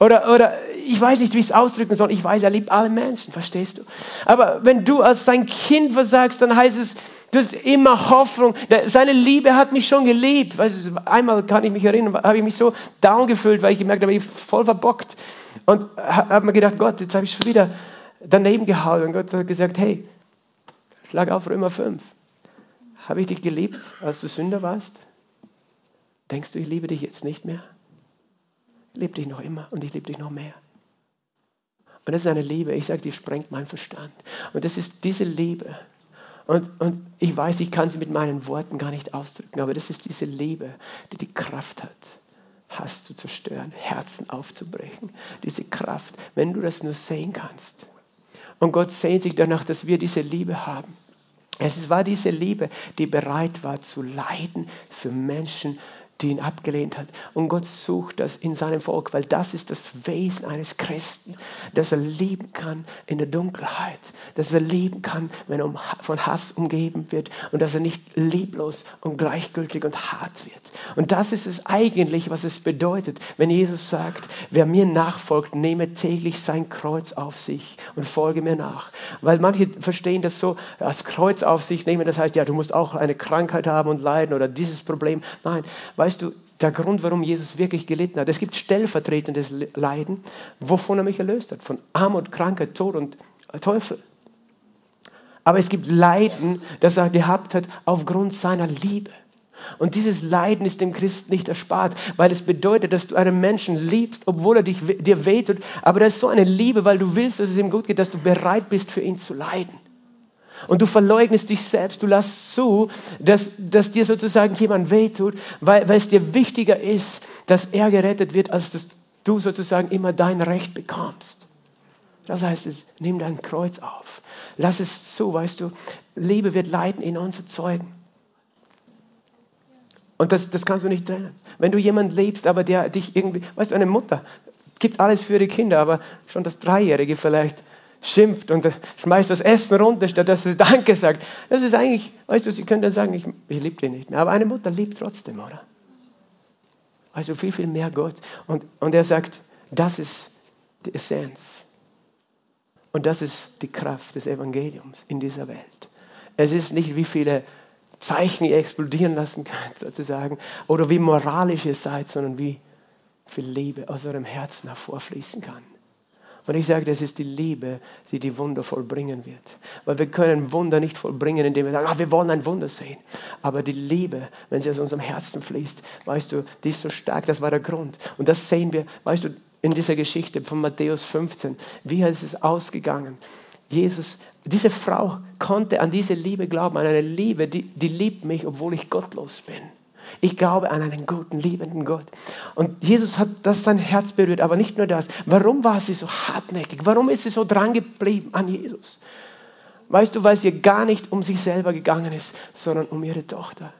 Speaker 1: Oder, oder ich weiß nicht, wie ich es ausdrücken soll. Ich weiß, er liebt alle Menschen, verstehst du? Aber wenn du als sein Kind versagst, dann heißt es, du hast immer Hoffnung. Seine Liebe hat mich schon geliebt. Weißt du, einmal kann ich mich erinnern, habe ich mich so down gefühlt, weil ich gemerkt habe, ich bin voll verbockt. Und habe mir gedacht, Gott, jetzt habe ich schon wieder daneben gehauen. Und Gott hat gesagt, hey, schlag auf Römer 5. Habe ich dich geliebt, als du Sünder warst? Denkst du, ich liebe dich jetzt nicht mehr? Ich liebe dich noch immer und ich liebe dich noch mehr. Und das ist eine Liebe, ich sage, die sprengt meinen Verstand. Und das ist diese Liebe. Und, und ich weiß, ich kann sie mit meinen Worten gar nicht ausdrücken, aber das ist diese Liebe, die die Kraft hat, Hass zu zerstören, Herzen aufzubrechen. Diese Kraft, wenn du das nur sehen kannst. Und Gott sehnt sich danach, dass wir diese Liebe haben. Es war diese Liebe, die bereit war zu leiden für Menschen, die ihn abgelehnt hat. Und Gott sucht das in seinem Volk, weil das ist das Wesen eines Christen, dass er lieben kann in der Dunkelheit, dass er lieben kann, wenn er von Hass umgeben wird und dass er nicht lieblos und gleichgültig und hart wird. Und das ist es eigentlich, was es bedeutet, wenn Jesus sagt, wer mir nachfolgt, nehme täglich sein Kreuz auf sich und folge mir nach. Weil manche verstehen das so, als Kreuz auf sich nehmen, das heißt, ja, du musst auch eine Krankheit haben und leiden oder dieses Problem. Nein, weißt du, der Grund, warum Jesus wirklich gelitten hat. Es gibt stellvertretendes Leiden, wovon er mich erlöst hat. Von Armut, Krankheit, Tod und Teufel. Aber es gibt Leiden, das er gehabt hat aufgrund seiner Liebe. Und dieses Leiden ist dem Christen nicht erspart, weil es bedeutet, dass du einen Menschen liebst, obwohl er dich, dir wehtut. Aber das ist so eine Liebe, weil du willst, dass es ihm gut geht, dass du bereit bist, für ihn zu leiden. Und du verleugnest dich selbst, du lässt zu, dass, dass dir sozusagen jemand wehtut, weil, weil es dir wichtiger ist, dass er gerettet wird, als dass du sozusagen immer dein Recht bekommst. Das heißt es, nimm dein Kreuz auf. Lass es zu, weißt du, Liebe wird leiden in uns erzeugen. Und das, das kannst du nicht trennen. Wenn du jemanden liebst, aber der dich irgendwie, weißt du, eine Mutter gibt alles für ihre Kinder, aber schon das Dreijährige vielleicht schimpft und schmeißt das Essen runter, statt dass sie Danke sagt. Das ist eigentlich, weißt du, sie können dann sagen, ich, ich liebe dich nicht mehr. Aber eine Mutter liebt trotzdem, oder? Also viel, viel mehr Gott. Und, und er sagt, das ist die Essenz. Und das ist die Kraft des Evangeliums in dieser Welt. Es ist nicht, wie viele Zeichen ihr explodieren lassen könnt, sozusagen, oder wie moralisch ihr seid, sondern wie viel Liebe aus eurem Herzen hervorfließen kann. Und ich sage, das ist die Liebe, die die Wunder vollbringen wird. Weil wir können Wunder nicht vollbringen, indem wir sagen, ah, wir wollen ein Wunder sehen. Aber die Liebe, wenn sie aus unserem Herzen fließt, weißt du, die ist so stark, das war der Grund. Und das sehen wir, weißt du, in dieser Geschichte von Matthäus 15. Wie ist es ausgegangen? Jesus, diese Frau konnte an diese Liebe glauben, an eine Liebe, die, die liebt mich, obwohl ich gottlos bin. Ich glaube an einen guten, liebenden Gott. Und Jesus hat das sein Herz berührt, aber nicht nur das. Warum war sie so hartnäckig? Warum ist sie so dran geblieben an Jesus? Weißt du, weil es ihr gar nicht um sich selber gegangen ist, sondern um ihre Tochter.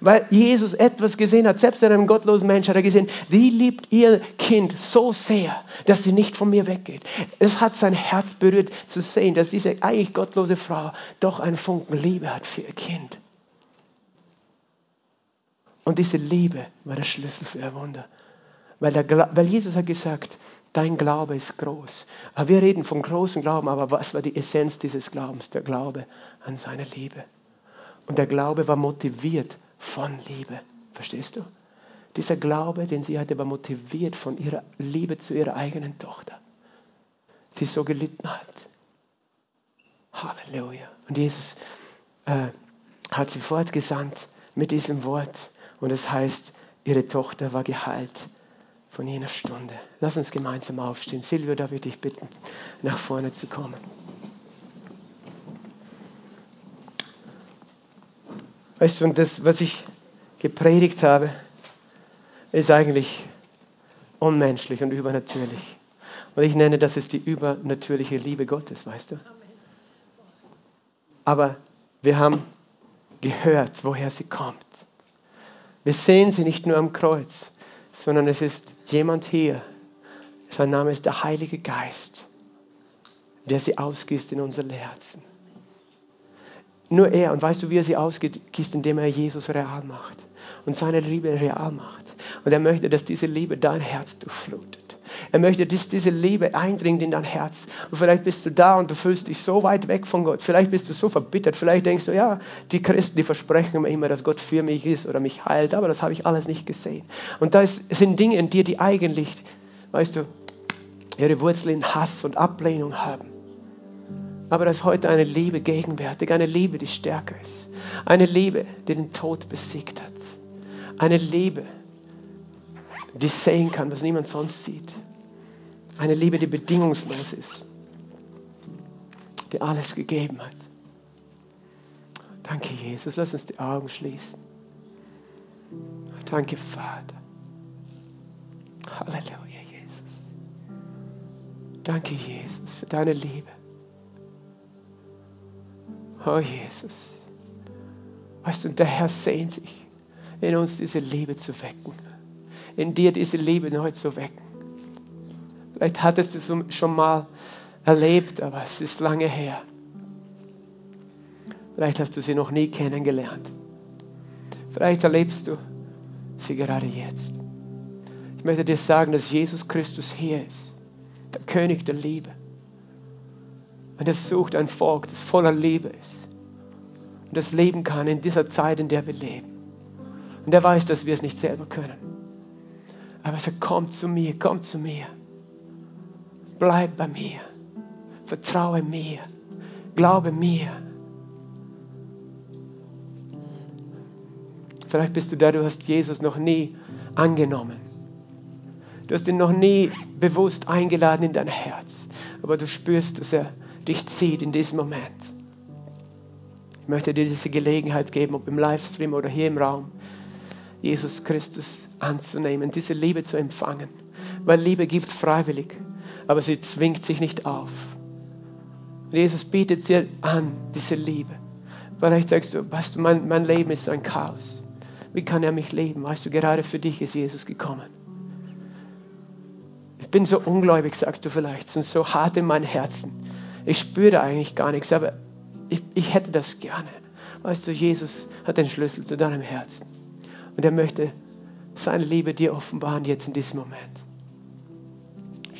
Speaker 1: Weil Jesus etwas gesehen hat, selbst in einem gottlosen Menschen hat er gesehen, die liebt ihr Kind so sehr, dass sie nicht von mir weggeht. Es hat sein Herz berührt zu sehen, dass diese eigentlich gottlose Frau doch einen Funken Liebe hat für ihr Kind. Und diese Liebe war der Schlüssel für ihr Wunder. Weil, der, weil Jesus hat gesagt, dein Glaube ist groß. Aber wir reden von großem Glauben, aber was war die Essenz dieses Glaubens? Der Glaube an seine Liebe. Und der Glaube war motiviert von Liebe. Verstehst du? Dieser Glaube, den sie hatte, war motiviert von ihrer Liebe zu ihrer eigenen Tochter, die so gelitten hat. Halleluja. Und Jesus äh, hat sie fortgesandt mit diesem Wort. Und es heißt, ihre Tochter war geheilt von jener Stunde. Lass uns gemeinsam aufstehen. Silvio, da würde ich bitten, nach vorne zu kommen. Weißt du, und das, was ich gepredigt habe, ist eigentlich unmenschlich und übernatürlich. Und ich nenne das ist die übernatürliche Liebe Gottes, weißt du? Aber wir haben gehört, woher sie kommt. Wir sehen sie nicht nur am Kreuz, sondern es ist jemand hier. Sein Name ist der Heilige Geist, der sie ausgießt in unser Herzen. Nur er, und weißt du, wie er sie ausgießt, indem er Jesus real macht und seine Liebe real macht. Und er möchte, dass diese Liebe dein Herz durchflutet. Er möchte, dass diese Liebe eindringt in dein Herz. Und vielleicht bist du da und du fühlst dich so weit weg von Gott. Vielleicht bist du so verbittert. Vielleicht denkst du, ja, die Christen, die versprechen mir immer, dass Gott für mich ist oder mich heilt. Aber das habe ich alles nicht gesehen. Und da sind Dinge in dir, die eigentlich, weißt du, ihre Wurzeln in Hass und Ablehnung haben. Aber dass heute eine Liebe gegenwärtig, eine Liebe, die stärker ist. Eine Liebe, die den Tod besiegt hat. Eine Liebe, die sehen kann, was niemand sonst sieht. Eine Liebe, die bedingungslos ist, die alles gegeben hat. Danke, Jesus. Lass uns die Augen schließen. Danke, Vater. Halleluja, Jesus. Danke, Jesus, für deine Liebe. Oh, Jesus. Weißt du, der Herr sehnt sich, in uns diese Liebe zu wecken. In dir diese Liebe neu zu wecken. Vielleicht hattest du es schon mal erlebt, aber es ist lange her. Vielleicht hast du sie noch nie kennengelernt. Vielleicht erlebst du sie gerade jetzt. Ich möchte dir sagen, dass Jesus Christus hier ist, der König der Liebe. Und er sucht ein Volk, das voller Liebe ist und das leben kann in dieser Zeit, in der wir leben. Und er weiß, dass wir es nicht selber können. Aber er sagt, komm zu mir, komm zu mir. Bleib bei mir. Vertraue mir. Glaube mir. Vielleicht bist du da, du hast Jesus noch nie angenommen. Du hast ihn noch nie bewusst eingeladen in dein Herz. Aber du spürst, dass er dich zieht in diesem Moment. Ich möchte dir diese Gelegenheit geben, ob im Livestream oder hier im Raum, Jesus Christus anzunehmen, diese Liebe zu empfangen. Weil Liebe gibt freiwillig aber sie zwingt sich nicht auf. Jesus bietet dir an, diese Liebe. Vielleicht sagst du, weißt du, mein, mein Leben ist ein Chaos. Wie kann er mich leben? Weißt du, gerade für dich ist Jesus gekommen. Ich bin so ungläubig, sagst du vielleicht, und so hart in meinem Herzen. Ich spüre eigentlich gar nichts, aber ich, ich hätte das gerne. Weißt du, Jesus hat den Schlüssel zu deinem Herzen. Und er möchte seine Liebe dir offenbaren jetzt in diesem Moment.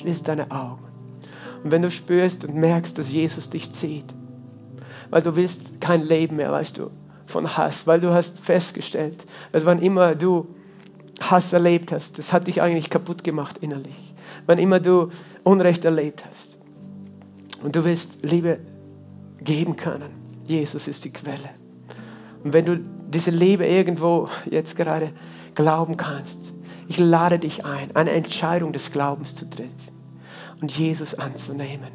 Speaker 1: Schließ deine Augen. Und wenn du spürst und merkst, dass Jesus dich zieht, weil du willst kein Leben mehr, weißt du, von Hass, weil du hast festgestellt, dass wann immer du Hass erlebt hast, das hat dich eigentlich kaputt gemacht innerlich. Wann immer du Unrecht erlebt hast und du willst Liebe geben können, Jesus ist die Quelle. Und wenn du diese Liebe irgendwo jetzt gerade glauben kannst, ich lade dich ein, eine Entscheidung des Glaubens zu treffen und Jesus anzunehmen.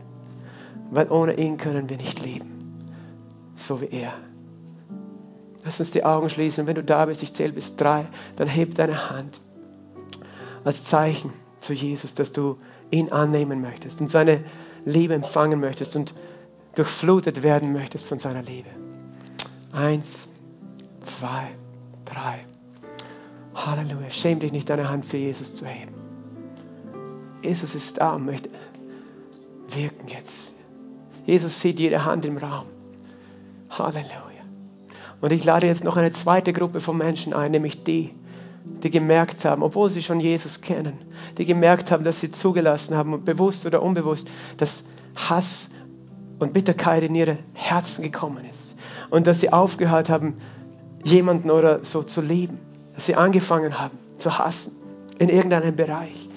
Speaker 1: Weil ohne ihn können wir nicht leben, so wie er. Lass uns die Augen schließen. Wenn du da bist, ich zähle bis drei, dann heb deine Hand als Zeichen zu Jesus, dass du ihn annehmen möchtest und seine Liebe empfangen möchtest und durchflutet werden möchtest von seiner Liebe. Eins, zwei, drei. Halleluja. Schäm dich nicht, deine Hand für Jesus zu heben. Jesus ist da und möchte wirken jetzt. Jesus sieht jede Hand im Raum. Halleluja. Und ich lade jetzt noch eine zweite Gruppe von Menschen ein, nämlich die, die gemerkt haben, obwohl sie schon Jesus kennen, die gemerkt haben, dass sie zugelassen haben, bewusst oder unbewusst, dass Hass und Bitterkeit in ihre Herzen gekommen ist. Und dass sie aufgehört haben, jemanden oder so zu lieben. Dass sie angefangen haben zu hassen in irgendeinem Bereich.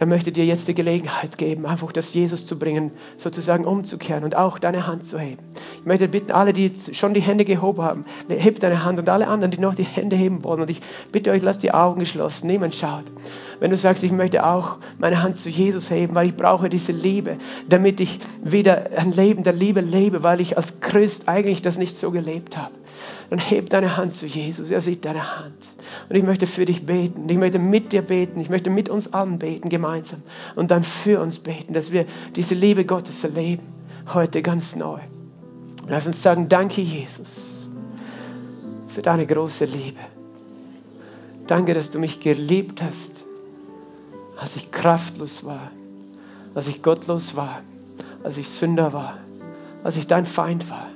Speaker 1: Er möchte dir jetzt die Gelegenheit geben, einfach das Jesus zu bringen, sozusagen umzukehren und auch deine Hand zu heben. Ich möchte bitten, alle, die schon die Hände gehoben haben, hebt deine Hand und alle anderen, die noch die Hände heben wollen. Und ich bitte euch, lasst die Augen geschlossen, niemand schaut. Wenn du sagst, ich möchte auch meine Hand zu Jesus heben, weil ich brauche diese Liebe, damit ich wieder ein Leben der Liebe lebe, weil ich als Christ eigentlich das nicht so gelebt habe dann heb deine Hand zu Jesus. Er sieht deine Hand. Und ich möchte für dich beten. Ich möchte mit dir beten. Ich möchte mit uns allen beten gemeinsam. Und dann für uns beten, dass wir diese Liebe Gottes erleben. Heute ganz neu. Lass uns sagen, danke Jesus. für deine große Liebe. Danke, dass du mich geliebt hast, als ich kraftlos war, als ich gottlos war, als ich Sünder war, als ich dein Feind war.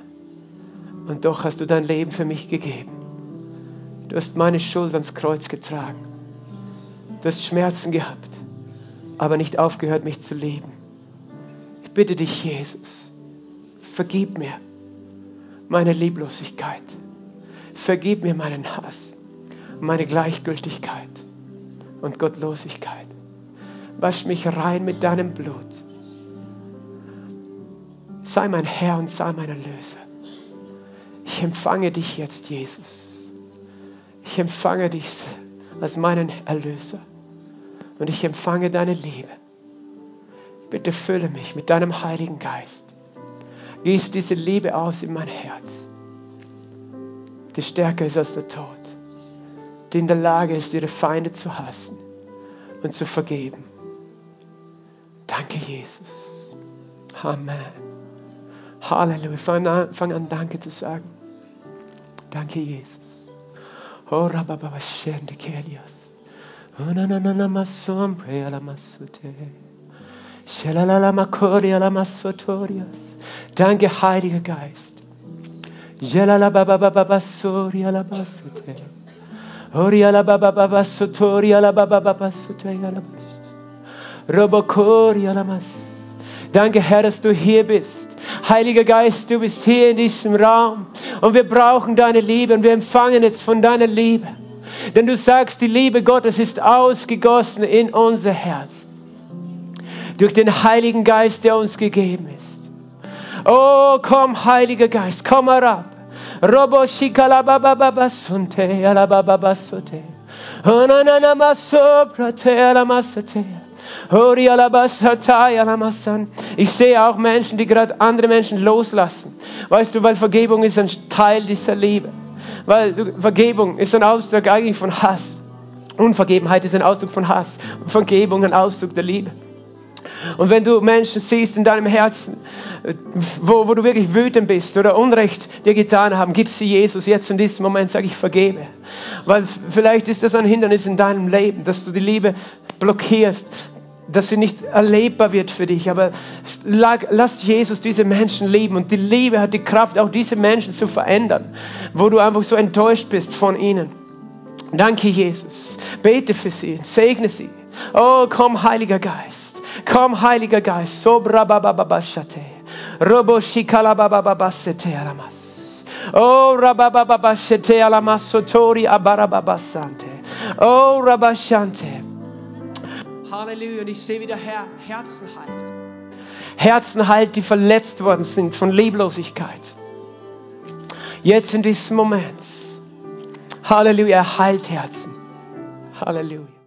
Speaker 1: Und doch hast du dein Leben für mich gegeben. Du hast meine Schuld ans Kreuz getragen. Du hast Schmerzen gehabt, aber nicht aufgehört, mich zu lieben. Ich bitte dich, Jesus, vergib mir meine Lieblosigkeit. Vergib mir meinen Hass, meine Gleichgültigkeit und Gottlosigkeit. Wasch mich rein mit deinem Blut. Sei mein Herr und sei mein Erlöser. Ich empfange dich jetzt, Jesus. Ich empfange dich als meinen Erlöser. Und ich empfange deine Liebe. Bitte fülle mich mit deinem Heiligen Geist. Gieß diese Liebe aus in mein Herz, die stärker ist als der Tod, die in der Lage ist, ihre Feinde zu hassen und zu vergeben. Danke, Jesus. Amen. Halleluja. Fang an, fang an Danke zu sagen. Danke, Jesus. Oh, rabababa, shende kelias. Oh, na, na, na, na, masombre, ala masute. Shalalala, makori, ala masotorias. Danke, Heiliger Geist. Jelalababababasori, ala basute. Ori, ala babababasotori, ala babababasute, ala Robokori, ala mas. Danke, Herr, dass du hier bist. Heiliger Geist, du bist hier in diesem Raum und wir brauchen deine Liebe und wir empfangen jetzt von deiner Liebe. Denn du sagst, die Liebe Gottes ist ausgegossen in unser Herz. Durch den Heiligen Geist, der uns gegeben ist. Oh, komm, Heiliger Geist, komm herab. Robo shikalabababasunte, alabababasunte. Oh, Ich sehe auch Menschen, die gerade andere Menschen loslassen. Weißt du, weil Vergebung ist ein Teil dieser Liebe. Weil Vergebung ist ein Ausdruck eigentlich von Hass. Unvergebenheit ist ein Ausdruck von Hass. Vergebung ein Ausdruck der Liebe. Und wenn du Menschen siehst in deinem Herzen, wo, wo du wirklich wütend bist oder Unrecht dir getan haben, gib sie Jesus. Jetzt in diesem Moment sage ich vergebe. Weil vielleicht ist das ein Hindernis in deinem Leben, dass du die Liebe blockierst, dass sie nicht erlebbar wird für dich. Aber lass Jesus diese Menschen lieben. Und die Liebe hat die Kraft, auch diese Menschen zu verändern, wo du einfach so enttäuscht bist von ihnen. Danke, Jesus. Bete für sie, segne sie. Oh, komm, Heiliger Geist. Komm, Heiliger Geist. So brabababashate. Robo shikalabababasete alamas. Oh, rabababashate alamas sotori abarababasante. Oh, rabashante. Halleluja. Und ich sehe wieder Herr, Herzen heilt. Herzen heilt, die verletzt worden sind von Lieblosigkeit. Jetzt in diesem Moment. Halleluja, heilt Herzen. Halleluja.